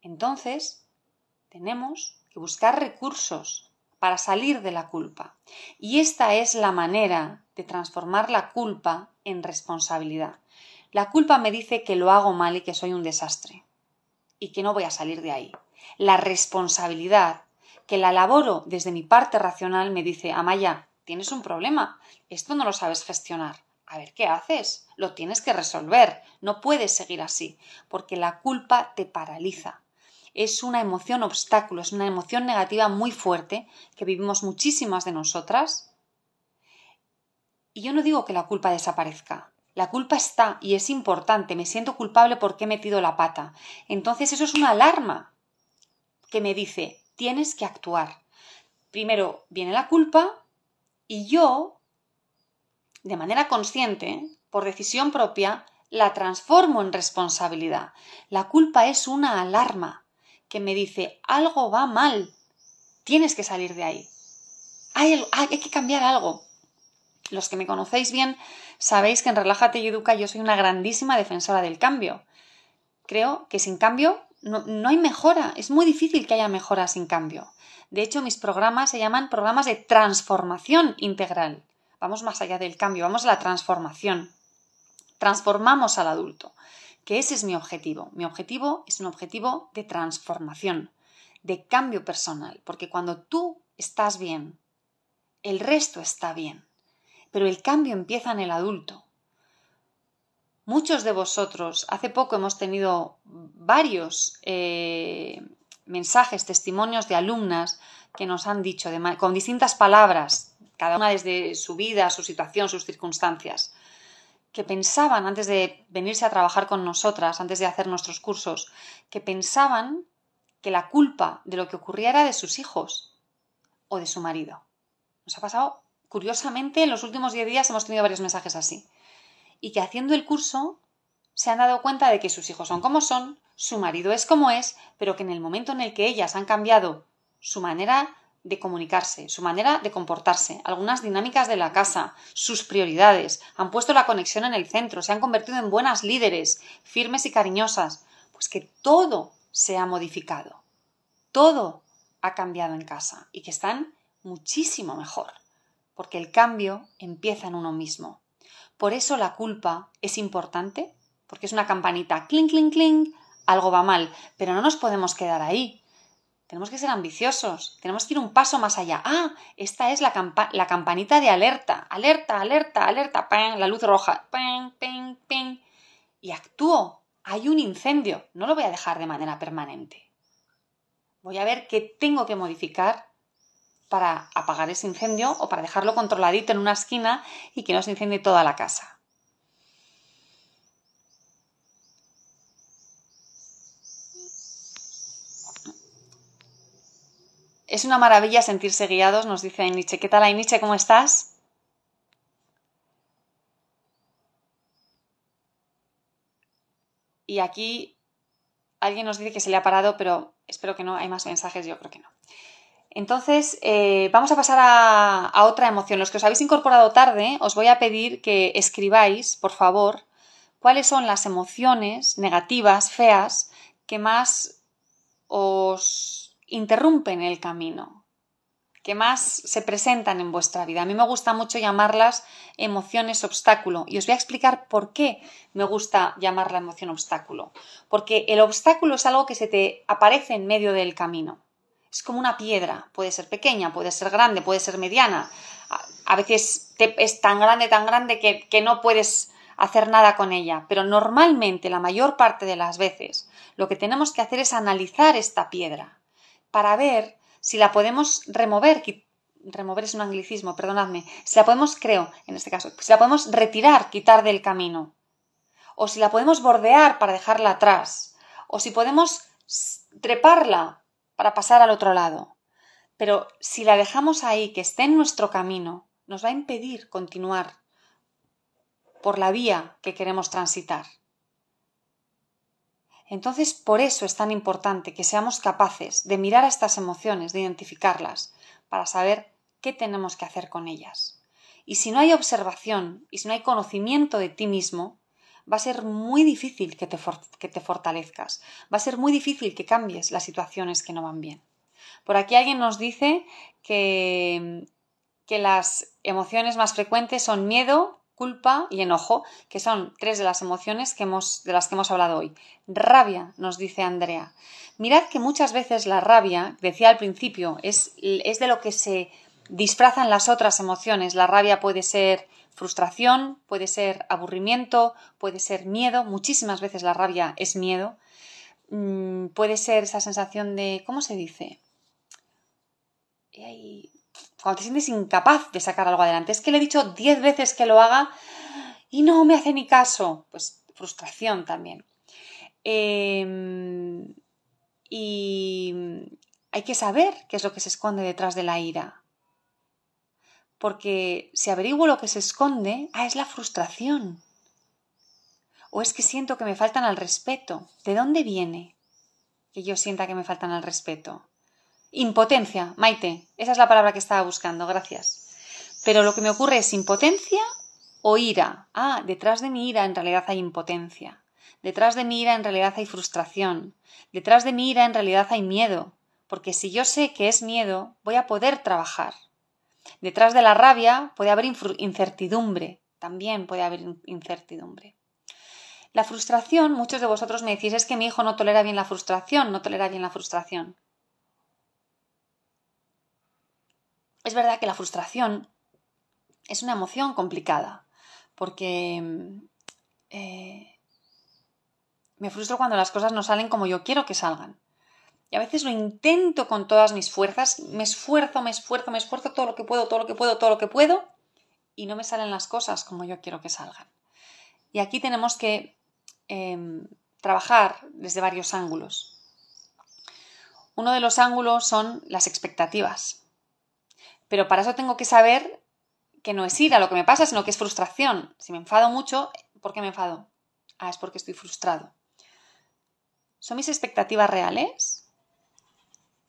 Entonces, tenemos que buscar recursos para salir de la culpa. Y esta es la manera de transformar la culpa en responsabilidad. La culpa me dice que lo hago mal y que soy un desastre y que no voy a salir de ahí. La responsabilidad, que la laboro desde mi parte racional, me dice, Amaya, tienes un problema, esto no lo sabes gestionar. A ver, ¿qué haces? Lo tienes que resolver. No puedes seguir así, porque la culpa te paraliza. Es una emoción obstáculo, es una emoción negativa muy fuerte que vivimos muchísimas de nosotras. Y yo no digo que la culpa desaparezca, la culpa está y es importante, me siento culpable porque he metido la pata. Entonces eso es una alarma que me dice, tienes que actuar. Primero viene la culpa y yo, de manera consciente, por decisión propia, la transformo en responsabilidad. La culpa es una alarma que me dice, algo va mal, tienes que salir de ahí. Hay, hay, que cambiar algo. Los que me conocéis bien sabéis que en Relájate y Educa yo soy una grandísima defensora del cambio. Creo que sin cambio no, no, hay mejora, es muy difícil que haya mejora sin cambio. De hecho, mis programas se llaman programas de transformación integral. Vamos más allá del cambio, vamos a la transformación. Transformamos al adulto, que ese es mi objetivo. Mi objetivo es un objetivo de transformación, de cambio personal, porque cuando tú estás bien, el resto está bien pero el cambio empieza en el adulto. Muchos de vosotros, hace poco hemos tenido varios eh, mensajes, testimonios de alumnas que nos han dicho con distintas palabras, cada una desde su vida, su situación, sus circunstancias, que pensaban antes de venirse a trabajar con nosotras, antes de hacer nuestros cursos, que pensaban que la culpa de lo que ocurría era de sus hijos o de su marido. Nos ha pasado curiosamente, en los últimos 10 días hemos tenido varios mensajes así. Y que haciendo el curso se han dado cuenta de que sus hijos son como son, su marido es como es, pero que en el momento en el que ellas han cambiado su manera de comunicarse, su manera de comportarse, algunas dinámicas de la casa, sus prioridades, han puesto la conexión en el centro, se han convertido en buenas líderes, firmes y cariñosas, pues que todo se ha modificado, todo ha cambiado en casa y que están muchísimo mejor, porque el cambio empieza en uno mismo. Por eso la culpa es importante, porque es una campanita, clink, clink, clink, algo va mal, pero no nos podemos quedar ahí. Tenemos que ser ambiciosos, tenemos que ir un paso más allá. Ah, esta es la, campanita de alerta, alerta, alerta, alerta, la luz roja, y actúo. Hay un incendio, no lo voy a dejar de manera permanente. Voy a ver qué tengo que modificar para apagar ese incendio o para dejarlo controladito en una esquina y que no se incendie toda la casa. Es una maravilla sentirse guiados, nos dice Ainiche. ¿Qué tal Ainiche? ¿Cómo estás? Y aquí alguien nos dice que se le ha parado, pero espero que no. Hay más mensajes, yo creo que no. Entonces, eh, vamos a pasar a, a, otra emoción. Los que os habéis incorporado tarde, os voy a pedir que escribáis, por favor, cuáles son las emociones negativas, feas, que más os interrumpen el camino, que más se presentan en vuestra vida. A mí me gusta mucho llamarlas emociones obstáculo y os voy a explicar por qué me gusta llamarla emoción obstáculo. Porque el obstáculo es algo que se te aparece en medio del camino. Es como una piedra, puede ser pequeña, puede ser grande, puede ser mediana. A veces es tan grande, tan grande que no puedes hacer nada con ella, pero normalmente la mayor parte de las veces lo que tenemos que hacer es analizar esta piedra para ver si la podemos remover, remover es un anglicismo, perdonadme, si la podemos, creo, en este caso, si la podemos retirar, quitar del camino, o si la podemos bordear para dejarla atrás, o si podemos treparla para pasar al otro lado. Pero si la dejamos ahí, que esté en nuestro camino, nos va a impedir continuar por la vía que queremos transitar. Entonces, por eso es tan importante que seamos capaces de mirar a estas emociones, de identificarlas, para saber qué tenemos que hacer con ellas. Y si no hay observación y si no hay conocimiento de ti mismo, va a ser muy difícil que te, fortalezcas, va a ser muy difícil que cambies las situaciones que no van bien. Por aquí alguien nos dice que las emociones más frecuentes son miedo, culpa y enojo, que son tres de las emociones que hemos, de las que hemos hablado hoy. Rabia, nos dice Andrea. Mirad que muchas veces la rabia, decía al principio, es, es de lo que se disfrazan las otras emociones. La rabia puede ser frustración, puede ser aburrimiento, puede ser miedo. Muchísimas veces la rabia es miedo. Mm, puede ser esa sensación de, ¿cómo se dice? Cuando te sientes incapaz de sacar algo adelante. Es que le he dicho diez veces que lo haga y no me hace ni caso. Pues frustración también. Em, y hay que saber qué es lo que se esconde detrás de la ira. Porque si averiguo lo que se esconde, ah, es la frustración. O es que siento que me faltan al respeto. ¿De dónde viene que yo sienta que me faltan al respeto? Impotencia, Maite, esa es la palabra que estaba buscando, gracias. Pero lo que me ocurre es impotencia o ira. Ah, detrás de mi ira en realidad hay impotencia. Detrás de mi ira en realidad hay frustración. Detrás de mi ira en realidad hay miedo. Porque si yo sé que es miedo, voy a poder trabajar. Detrás de la rabia puede haber incertidumbre. También puede haber incertidumbre. La frustración, muchos de vosotros me decís, es que mi hijo no tolera bien la frustración, no tolera bien la frustración. Es verdad que la frustración es una emoción complicada, porque eh, me frustro cuando las cosas no salen como yo quiero que salgan. Y a veces lo intento con todas mis fuerzas, me esfuerzo, me esfuerzo, me esfuerzo todo lo que puedo, todo lo que puedo, todo lo que puedo, y no me salen las cosas como yo quiero que salgan. Y aquí tenemos que em, trabajar desde varios ángulos. Uno de los ángulos son las expectativas. Pero para eso tengo que saber que no es ira lo que me pasa, sino que es frustración. Si me enfado mucho, ¿por qué me enfado? Ah, es porque estoy frustrado. ¿Son mis expectativas reales?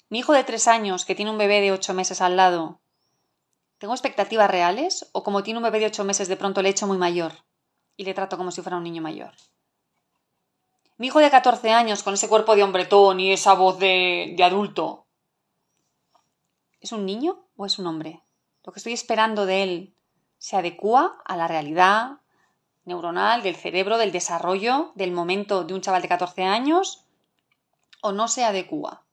Mi hijo de tres años, que tiene un bebé de ocho meses al lado, ¿tengo expectativas reales? ¿O como tiene un bebé de ocho meses, de pronto le echo muy mayor y le trato como si fuera un niño mayor? Mi hijo de 14 años, con ese cuerpo de hombretón y esa voz de, de adulto, ¿es un niño o es un hombre? Lo que estoy esperando de él se adecua a la realidad neuronal del cerebro, del desarrollo, del momento de un chaval de 14 años o no se adecua.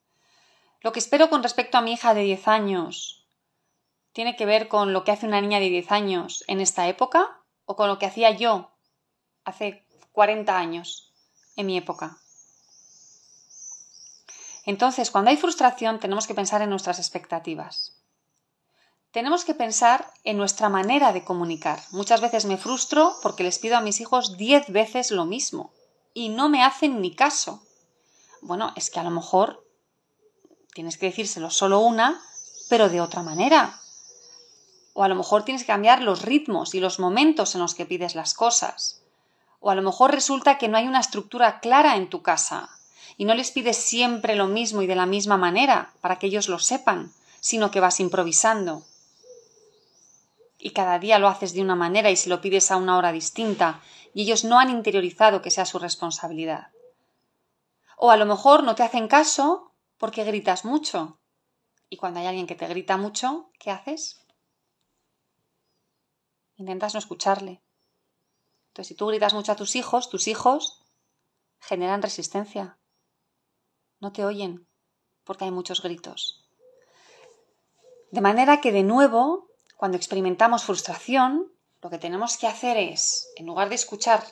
Lo que espero con respecto a mi hija de 10 años tiene que ver con lo que hace una niña de 10 años en esta época o con lo que hacía yo hace 40 años en mi época. Entonces, cuando hay frustración, tenemos que pensar en nuestras expectativas. Tenemos que pensar en nuestra manera de comunicar. Muchas veces me frustro porque les pido a mis hijos diez veces lo mismo y no me hacen ni caso. Bueno, es que a lo mejor tienes que decírselo solo una, pero de otra manera. O a lo mejor tienes que cambiar los ritmos y los momentos en los que pides las cosas. O a lo mejor resulta que no hay una estructura clara en tu casa y no les pides siempre lo mismo y de la misma manera para que ellos lo sepan, sino que vas improvisando. Y cada día lo haces de una manera y si lo pides a una hora distinta y ellos no han interiorizado que sea su responsabilidad. O a lo mejor no te hacen caso porque gritas mucho. Y cuando hay alguien que te grita mucho, ¿qué haces? Intentas no escucharle. Entonces, si tú gritas mucho a tus hijos, tus hijos generan resistencia. No te oyen porque hay muchos gritos. De manera que, de nuevo, cuando experimentamos frustración, lo que tenemos que hacer es, en lugar de escuchar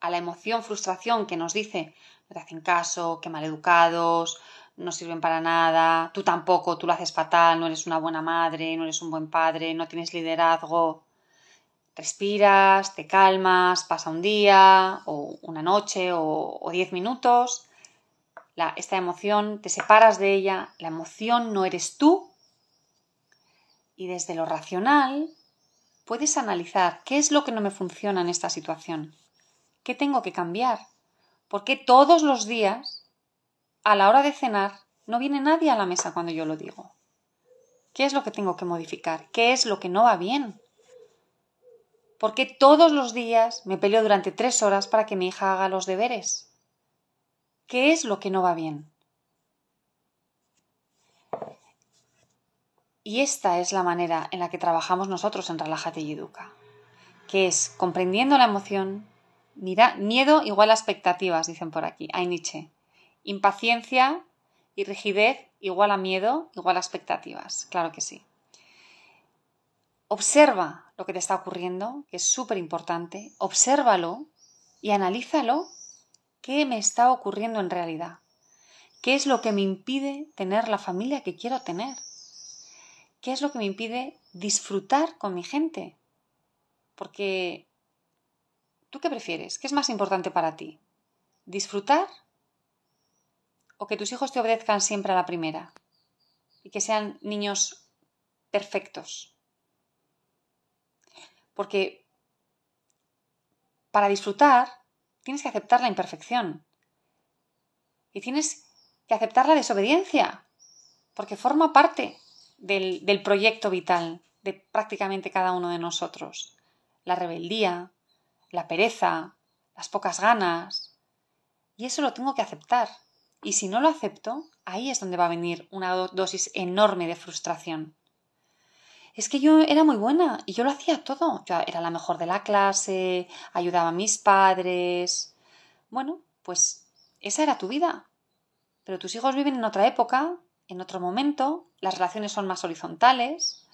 a la emoción frustración que nos dice no te hacen caso, que maleducados, no sirven para nada, tú tampoco, tú lo haces fatal, no eres una buena madre, no eres un buen padre, no tienes liderazgo, respiras, te calmas, pasa un día o una noche o, diez minutos, esta emoción, te separas de ella, la emoción no eres tú y desde lo racional puedes analizar qué es lo que no me funciona en esta situación, qué tengo que cambiar, por qué todos los días a la hora de cenar no viene nadie a la mesa cuando yo lo digo. ¿Qué es lo que tengo que modificar? ¿Qué es lo que no va bien? ¿Por qué todos los días me peleo durante tres horas para que mi hija haga los deberes? ¿Qué es lo que no va bien? Y esta es la manera en la que trabajamos nosotros en Relájate y Educa, que es comprendiendo la emoción, mira, miedo igual a expectativas, dicen por aquí, hay Nietzsche, impaciencia y rigidez igual a miedo igual a expectativas, claro que sí. Observa lo que te está ocurriendo, que es súper importante, obsérvalo y analízalo qué me está ocurriendo en realidad. ¿Qué es lo que me impide tener la familia que quiero tener? ¿Qué es lo que me impide disfrutar con mi gente? Porque, ¿tú qué prefieres? ¿Qué es más importante para ti? ¿Disfrutar o que tus hijos te obedezcan siempre a la primera? Y que sean niños perfectos, porque para disfrutar tienes que aceptar la imperfección. Y tienes que aceptar la desobediencia, porque forma parte del, del proyecto vital de prácticamente cada uno de nosotros. La rebeldía, la pereza, las pocas ganas. Y eso lo tengo que aceptar. Y si no lo acepto, ahí es donde va a venir una dosis enorme de frustración es que yo era muy buena y yo lo hacía todo. Yo era la mejor de la clase, ayudaba a mis padres. Bueno, pues esa era tu vida. Pero tus hijos viven en otra época, en otro momento, las relaciones son más horizontales.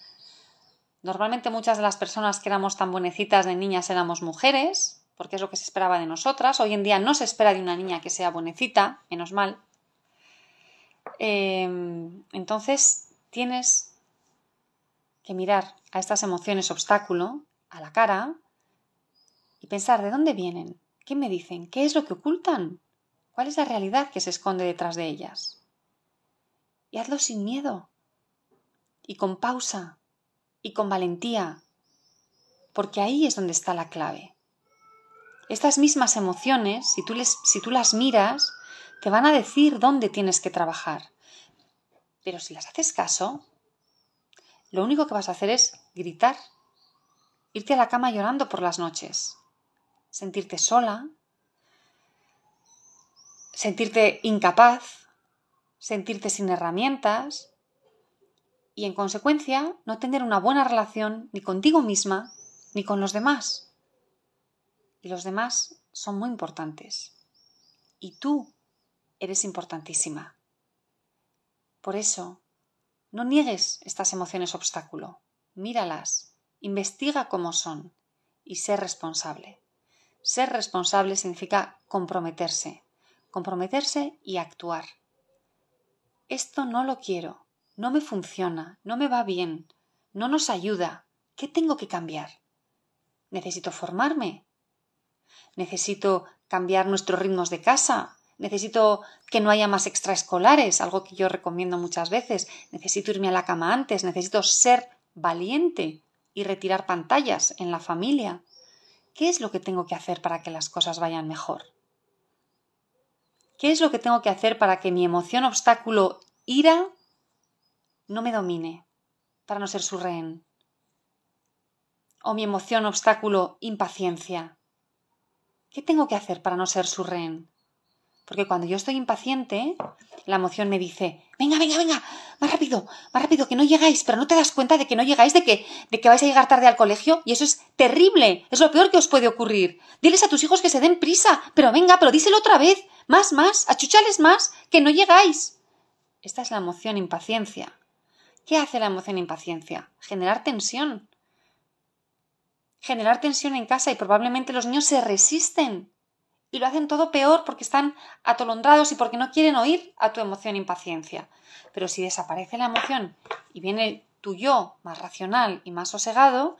Normalmente muchas de las personas que éramos tan buenecitas de niñas éramos mujeres, porque es lo que se esperaba de nosotras. Hoy en día no se espera de una niña que sea buenecita, menos mal. Em, entonces tienes que mirar a estas emociones obstáculo, a la cara, y pensar de dónde vienen, qué me dicen, qué es lo que ocultan, cuál es la realidad que se esconde detrás de ellas. Y hazlo sin miedo, y con pausa, y con valentía, porque ahí es donde está la clave. Estas mismas emociones, si tú, les, si tú las miras, te van a decir dónde tienes que trabajar. Pero si las haces caso, lo único que vas a hacer es gritar, irte a la cama llorando por las noches, sentirte sola, sentirte incapaz, sentirte sin herramientas y en consecuencia no tener una buena relación ni contigo misma ni con los demás. Y los demás son muy importantes. Y tú eres importantísima. Por eso, no niegues estas emociones obstáculo, míralas, investiga cómo son y sé responsable. Ser responsable significa comprometerse, comprometerse y actuar. Esto no lo quiero, no me funciona, no me va bien, no nos ayuda. ¿Qué tengo que cambiar? ¿Necesito formarme? ¿Necesito cambiar nuestros ritmos de casa? necesito que no haya más extraescolares, algo que yo recomiendo muchas veces, necesito irme a la cama antes, necesito ser valiente y retirar pantallas en la familia. ¿Qué es lo que tengo que hacer para que las cosas vayan mejor? ¿Qué es lo que tengo que hacer para que mi emoción obstáculo ira no me domine, para no ser su rehén? ¿O mi emoción obstáculo impaciencia? ¿Qué tengo que hacer para no ser su rehén? Porque cuando yo estoy impaciente, la emoción me dice, venga, venga, venga, más rápido, más rápido, que no llegáis, pero no te das cuenta de que no llegáis, de que, de que vais a llegar tarde al colegio, y eso es terrible, es lo peor que os puede ocurrir. Diles a tus hijos que se den prisa, pero venga, pero díselo otra vez, más, más, achuchales más, que no llegáis. Esta es la emoción impaciencia. ¿Qué hace la emoción impaciencia? Generar tensión. Generar tensión en casa y probablemente los niños se resisten y lo hacen todo peor porque están atolondrados y porque no quieren oír a tu emoción impaciencia. Pero si desaparece la emoción y viene tu yo más racional y más sosegado,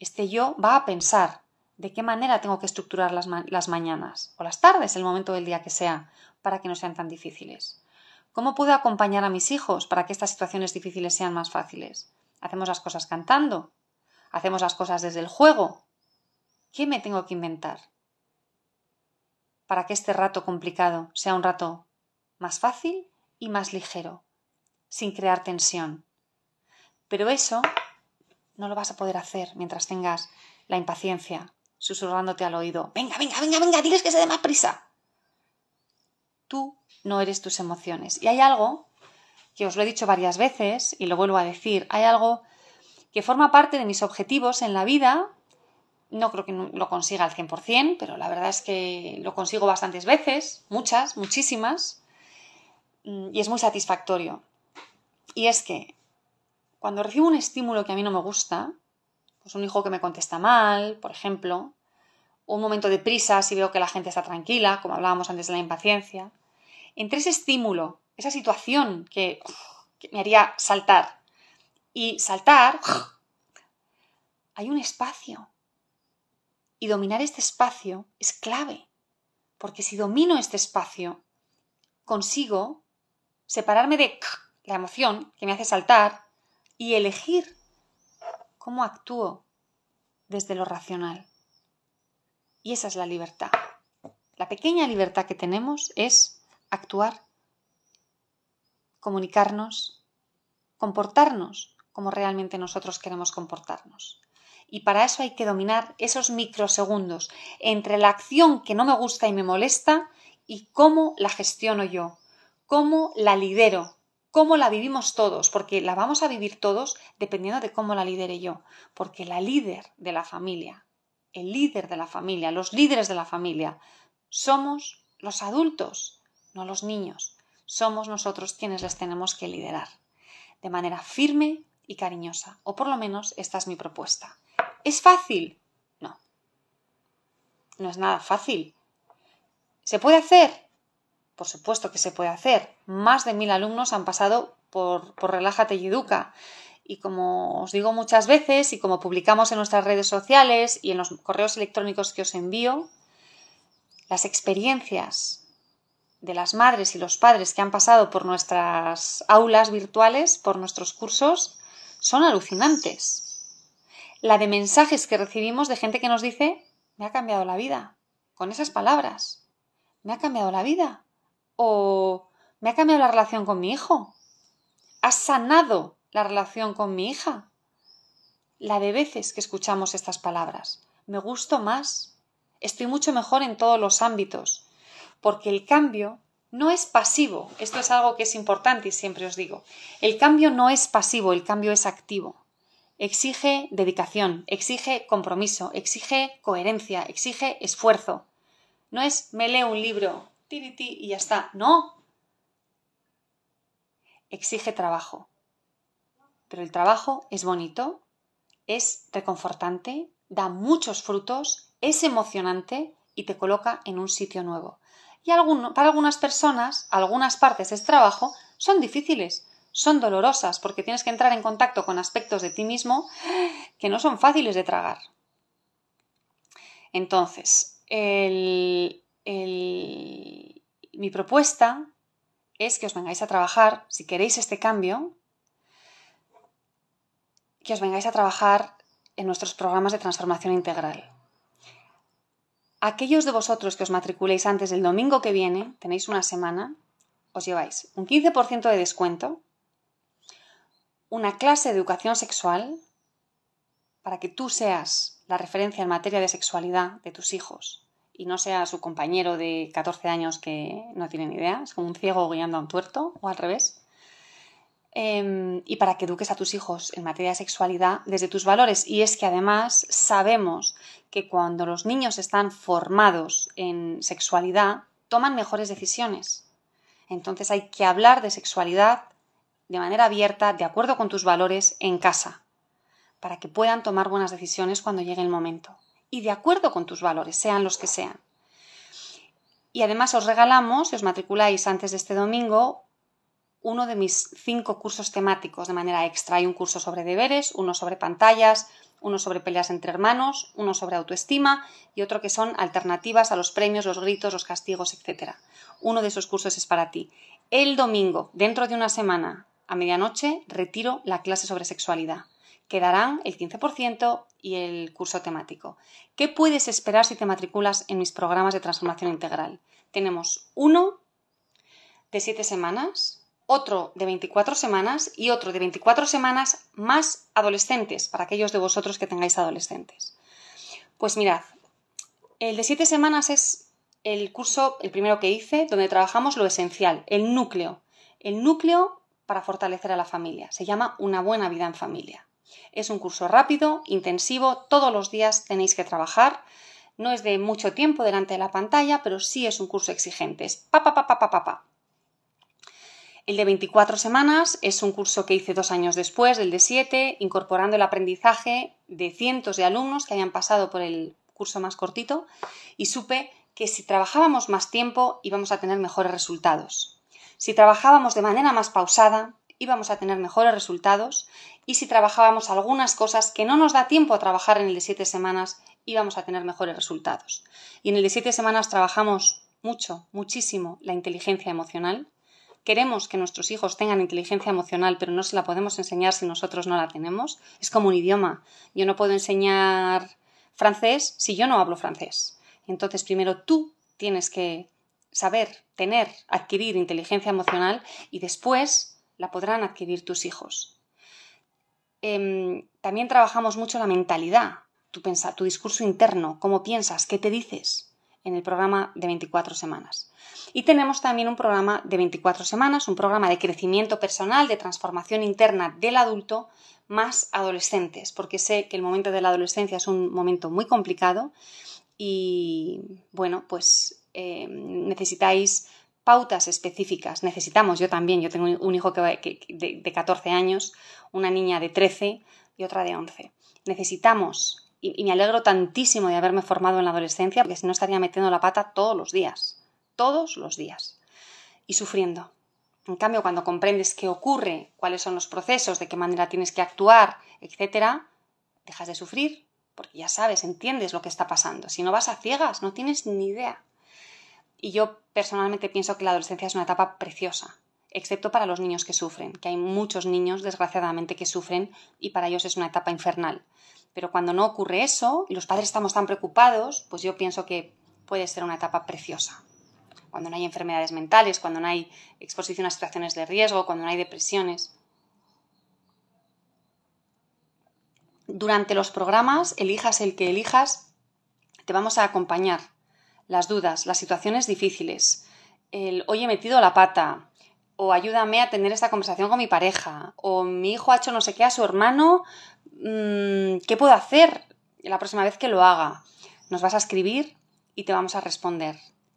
este yo va a pensar de qué manera tengo que estructurar las, las mañanas o las tardes, el momento del día que sea, para que no sean tan difíciles. ¿Cómo puedo acompañar a mis hijos para que estas situaciones difíciles sean más fáciles? ¿Hacemos las cosas cantando? ¿Hacemos las cosas desde el juego? ¿Qué me tengo que inventar? para que este rato complicado sea un rato más fácil y más ligero, sin crear tensión. Pero eso no lo vas a poder hacer mientras tengas la impaciencia susurrándote al oído. Venga, venga, venga, venga, diles que se dé más prisa. Tú no eres tus emociones. Y hay algo que os lo he dicho varias veces y lo vuelvo a decir, hay algo que forma parte de mis objetivos en la vida no creo que lo consiga al 100%, pero la verdad es que lo consigo bastantes veces, muchas, muchísimas, mm, y es muy satisfactorio. Y es que cuando recibo un estímulo que a mí no me gusta, pues un hijo que me contesta mal, por ejemplo, un momento de prisa si veo que la gente está tranquila, como hablábamos antes de la impaciencia, entre ese estímulo, esa situación que, que me haría saltar y saltar, hay un espacio y dominar este espacio es clave, porque si domino este espacio, consigo separarme de la emoción que me hace saltar y elegir cómo actúo desde lo racional. Y esa es la libertad. La pequeña libertad que tenemos es actuar, comunicarnos, comportarnos como realmente nosotros queremos comportarnos. Y para eso hay que dominar esos microsegundos entre la acción que no me gusta y me molesta y cómo la gestiono yo, cómo la lidero, cómo la vivimos todos, porque la vamos a vivir todos dependiendo de cómo la lidere yo, porque la líder de la familia, el líder de la familia, los líderes de la familia, somos los adultos, no los niños. Somos nosotros quienes les tenemos que liderar, de manera firme y cariñosa, o por lo menos esta es mi propuesta. ¿Es fácil? No. No es nada fácil. ¿Se puede hacer? Por supuesto que se puede hacer. Más de mil alumnos han pasado por, por Relájate y Educa. Y como os digo muchas veces y como publicamos en nuestras redes sociales y en los correos electrónicos que os envío, las experiencias de las madres y los padres que han pasado por nuestras aulas virtuales, por nuestros cursos, son alucinantes. La de mensajes que recibimos de gente que nos dice, me ha cambiado la vida, con esas palabras, me ha cambiado la vida, o me ha cambiado la relación con mi hijo, has sanado la relación con mi hija. La de veces que escuchamos estas palabras, me gusto más, estoy mucho mejor en todos los ámbitos, porque el cambio no es pasivo. Esto es algo que es importante y siempre os digo. El cambio no es pasivo, el cambio es activo. Exige dedicación, exige compromiso, exige coherencia, exige esfuerzo. No es me leo un libro, tiriti y ya está. No. Exige trabajo. Pero el trabajo es bonito, es reconfortante, da muchos frutos, es emocionante y te coloca en un sitio nuevo. Y para algunas personas, algunas partes de este trabajo son difíciles, son dolorosas, porque tienes que entrar en contacto con aspectos de ti mismo que no son fáciles de tragar. Entonces, mi propuesta es que os vengáis a trabajar, si queréis este cambio, que os vengáis a trabajar en nuestros programas de transformación integral aquellos de vosotros que os matriculéis antes del domingo que viene, tenéis una semana, os lleváis un 15% de descuento, una clase de educación sexual, para que tú seas la referencia en materia de sexualidad de tus hijos y no sea su compañero de 14 años que no tiene ni idea, es como un ciego guiando a un tuerto o al revés. Em, y para que eduques a tus hijos en materia de sexualidad desde tus valores. Y es que además sabemos que cuando los niños están formados en sexualidad, toman mejores decisiones. Entonces hay que hablar de sexualidad de manera abierta, de acuerdo con tus valores, en casa, para que puedan tomar buenas decisiones cuando llegue el momento. Y de acuerdo con tus valores, sean los que sean. Y además os regalamos, si os matriculáis antes de este domingo, uno de mis cinco cursos temáticos de manera extra. Hay un curso sobre deberes, uno sobre pantallas, uno sobre peleas entre hermanos, uno sobre autoestima y otro que son alternativas a los premios, los gritos, los castigos, etc. Uno de esos cursos es para ti. El domingo, dentro de una semana, a medianoche, retiro la clase sobre sexualidad. Quedarán el 15% y el curso temático. ¿Qué puedes esperar si te matriculas en mis programas de transformación integral? Tenemos uno de siete semanas, otro de 24 semanas y otro de 24 semanas más adolescentes, para aquellos de vosotros que tengáis adolescentes. Pues mirad, el de 7 semanas es el curso, el primero que hice, donde trabajamos lo esencial, el núcleo. El núcleo para fortalecer a la familia. Se llama Una buena vida en familia. Es un curso rápido, intensivo, todos los días tenéis que trabajar. No es de mucho tiempo delante de la pantalla, pero sí es un curso exigente. Es pa. El de 24 semanas es un curso que hice dos años después del de 7, incorporando el aprendizaje de cientos de alumnos que habían pasado por el curso más cortito y supe que si trabajábamos más tiempo íbamos a tener mejores resultados. Si trabajábamos de manera más pausada íbamos a tener mejores resultados y si trabajábamos algunas cosas que no nos da tiempo a trabajar en el de 7 semanas íbamos a tener mejores resultados. Y en el de 7 semanas trabajamos mucho, muchísimo la inteligencia emocional, queremos que nuestros hijos tengan inteligencia emocional, pero no se la podemos enseñar si nosotros no la tenemos. Es como un idioma. Yo no puedo enseñar francés si yo no hablo francés. Entonces, primero tú tienes que saber, tener, adquirir inteligencia emocional y después la podrán adquirir tus hijos. Em, también trabajamos mucho la mentalidad, tu, tu discurso interno, cómo piensas, qué te dices en el programa de 24 semanas. Y tenemos también un programa de 24 semanas, un programa de crecimiento personal, de transformación interna del adulto, más adolescentes, porque sé que el momento de la adolescencia es un momento muy complicado y, bueno, pues eh, necesitáis pautas específicas. Necesitamos, yo también, yo tengo un hijo de, de 14 años, una niña de 13 y otra de 11. Necesitamos y, me alegro tantísimo de haberme formado en la adolescencia, porque si no estaría metiendo la pata todos los días, todos los días, y sufriendo. En cambio, cuando comprendes qué ocurre, cuáles son los procesos, de qué manera tienes que actuar, etc., dejas de sufrir, porque ya sabes, entiendes lo que está pasando. Si no vas a ciegas, no tienes ni idea. Y yo personalmente pienso que la adolescencia es una etapa preciosa, excepto para los niños que sufren, que hay muchos niños, desgraciadamente, que sufren y para ellos es una etapa infernal Pero cuando no ocurre eso y los padres estamos tan preocupados, pues yo pienso que puede ser una etapa preciosa. Cuando no hay enfermedades mentales, cuando no hay exposición a situaciones de riesgo, cuando no hay depresiones. Durante los programas, elijas el que elijas, te vamos a acompañar. Las dudas, las situaciones difíciles, el hoy he metido la pata, o ayúdame a tener esta conversación con mi pareja, o mi hijo ha hecho no sé qué a su hermano, ¿qué puedo hacer la próxima vez que lo haga? Nos vas a escribir y te vamos a responder.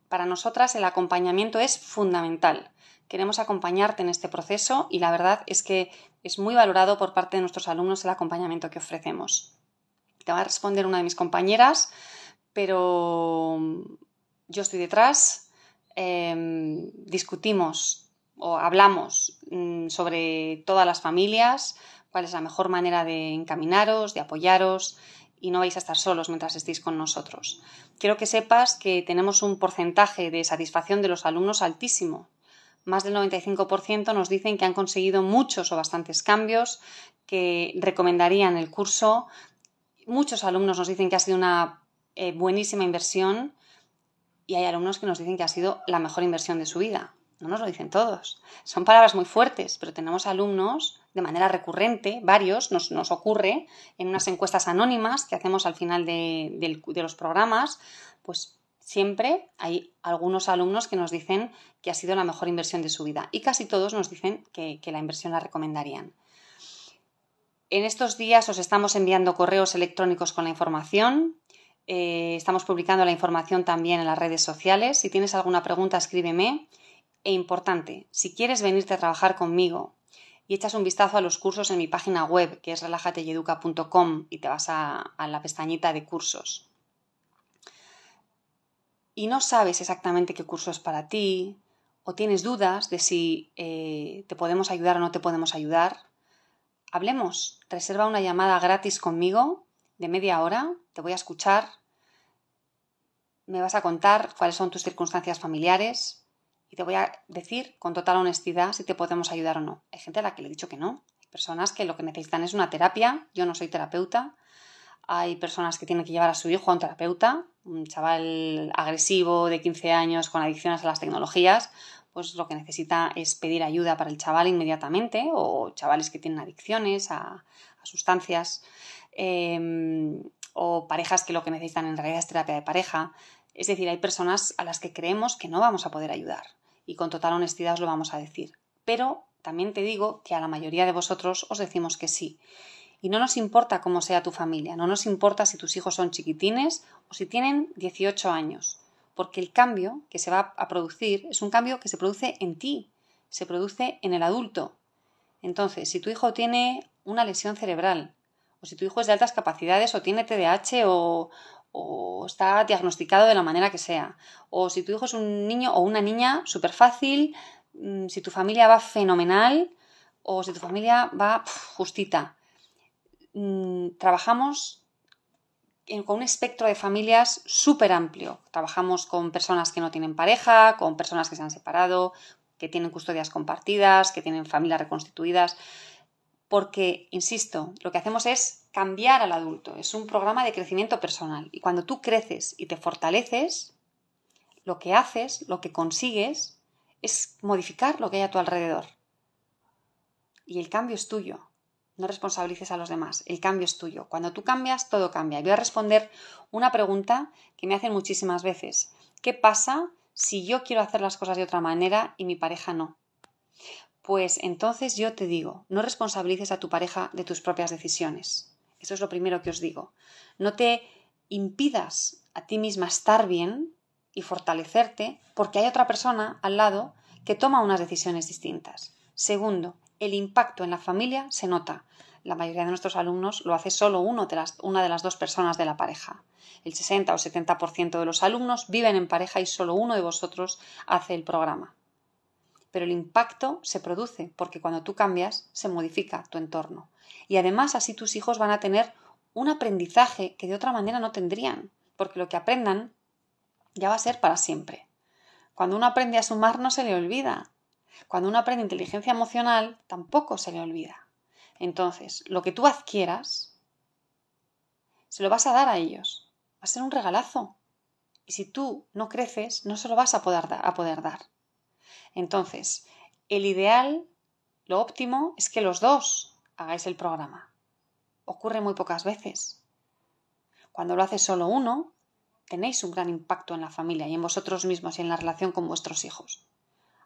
Para nosotras el acompañamiento es fundamental. Queremos acompañarte en este proceso y la verdad es que es muy valorado por parte de nuestros alumnos el acompañamiento que ofrecemos. Te va a responder una de mis compañeras, pero yo estoy detrás, em, discutimos o hablamos mm, sobre todas las familias, cuál es la mejor manera de encaminaros, de apoyaros y no vais a estar solos mientras estéis con nosotros. Quiero que sepas que tenemos un porcentaje de satisfacción de los alumnos altísimo. Más del 95% nos dicen que han conseguido muchos o bastantes cambios, que recomendarían el curso. Muchos alumnos nos dicen que ha sido una eh, buenísima inversión y hay alumnos que nos dicen que ha sido la mejor inversión de su vida. No nos lo dicen todos. Son palabras muy fuertes, pero tenemos alumnos de manera recurrente, varios, nos, nos ocurre en unas encuestas anónimas que hacemos al final de, los programas, pues siempre hay algunos alumnos que nos dicen que ha sido la mejor inversión de su vida y casi todos nos dicen que, la inversión la recomendarían. En estos días os estamos enviando correos electrónicos con la información. Eh, estamos publicando la información también en las redes sociales. Si tienes alguna pregunta, escríbeme. E importante, si quieres venirte a trabajar conmigo y echas un vistazo a los cursos en mi página web, que es relajateyeduca.com, y te vas a, la pestañita de cursos. Y no sabes exactamente qué curso es para ti, o tienes dudas de si eh, te podemos ayudar o no te podemos ayudar, hablemos. Reserva una llamada gratis conmigo de media hora, te voy a escuchar, me vas a contar cuáles son tus circunstancias familiares, y te voy a decir con total honestidad si te podemos ayudar o no. Hay gente a la que le he dicho que no. Hay personas que lo que necesitan es una terapia. Yo no soy terapeuta. Hay personas que tienen que llevar a su hijo a un terapeuta, un chaval agresivo de 15 años con adicciones a las tecnologías, pues lo que necesita es pedir ayuda para el chaval inmediatamente, o chavales que tienen adicciones a, sustancias, em, o parejas que lo que necesitan en realidad es terapia de pareja. Es decir, hay personas a las que creemos que no vamos a poder ayudar y con total honestidad os lo vamos a decir. Pero también te digo que a la mayoría de vosotros os decimos que sí. Y no nos importa cómo sea tu familia, no nos importa si tus hijos son chiquitines o si tienen 18 años, porque el cambio que se va a producir es un cambio que se produce en ti, se produce en el adulto. Entonces, si tu hijo tiene una lesión cerebral, o si tu hijo es de altas capacidades, o tiene TDAH, o, o está diagnosticado de la manera que sea. O si tu hijo es un niño o una niña súper fácil, mm, si tu familia va fenomenal o si tu familia va justita. Mm, trabajamos con un espectro de familias súper amplio. Trabajamos con personas que no tienen pareja, con personas que se han separado, que tienen custodias compartidas, que tienen familias reconstituidas porque, insisto, lo que hacemos es cambiar al adulto, es un programa de crecimiento personal. Y cuando tú creces y te fortaleces, lo que haces, lo que consigues, es modificar lo que hay a tu alrededor. Y el cambio es tuyo. No responsabilices a los demás, el cambio es tuyo. Cuando tú cambias, todo cambia. Voy a responder una pregunta que me hacen muchísimas veces. ¿Qué pasa si yo quiero hacer las cosas de otra manera y mi pareja no? Pues entonces yo te digo, no responsabilices a tu pareja de tus propias decisiones. Eso es lo primero que os digo. No te impidas a ti misma estar bien y fortalecerte porque hay otra persona al lado que toma unas decisiones distintas. Segundo, el impacto en la familia se nota. La mayoría de nuestros alumnos lo hace solo uno de las, una de las dos personas de la pareja. El 60 o 70% de los alumnos viven en pareja y solo uno de vosotros hace el programa pero el impacto se produce porque cuando tú cambias se modifica tu entorno. Y además así tus hijos van a tener un aprendizaje que de otra manera no tendrían, porque lo que aprendan ya va a ser para siempre. Cuando uno aprende a sumar no se le olvida. Cuando uno aprende inteligencia emocional tampoco se le olvida. Entonces, lo que tú adquieras se lo vas a dar a ellos. Va a ser un regalazo. Y si tú no creces, no se lo vas a poder, a poder dar. Entonces, el ideal, lo óptimo, es que los dos hagáis el programa. Ocurre muy pocas veces. Cuando lo hace solo uno, tenéis un gran impacto en la familia y en vosotros mismos y en la relación con vuestros hijos.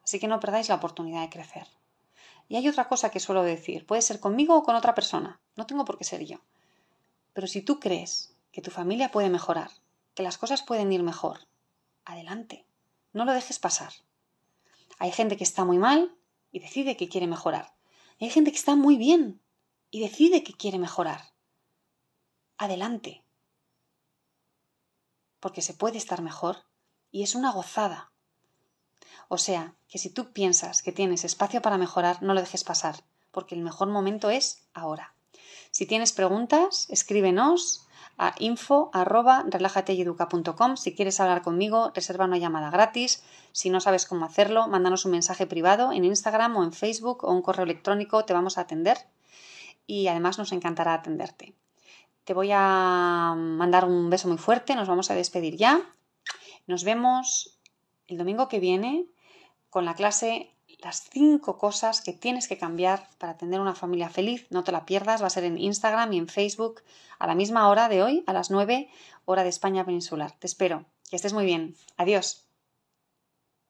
Así que no perdáis la oportunidad de crecer. Y hay otra cosa que suelo decir, puede ser conmigo o con otra persona, no tengo por qué ser yo. Pero si tú crees que tu familia puede mejorar, que las cosas pueden ir mejor, adelante, no lo dejes pasar. Hay gente que está muy mal y decide que quiere mejorar. Hay gente que está muy bien y decide que quiere mejorar. Adelante. Porque se puede estar mejor y es una gozada. O sea, que si tú piensas que tienes espacio para mejorar, no lo dejes pasar, porque el mejor momento es ahora. Si tienes preguntas, escríbenos a info Si quieres hablar conmigo, reserva una llamada gratis. Si no sabes cómo hacerlo, mándanos un mensaje privado en Instagram o en Facebook o un correo electrónico, te vamos a atender y además nos encantará atenderte. Te voy a mandar un beso muy fuerte, nos vamos a despedir ya. Nos vemos el domingo que viene con la clase las cinco cosas que tienes que cambiar para tener una familia feliz. No te la pierdas, va a ser en Instagram y en Facebook a la misma hora de hoy, a las 9 hora de España peninsular. Te espero. Que estés muy bien. Adiós.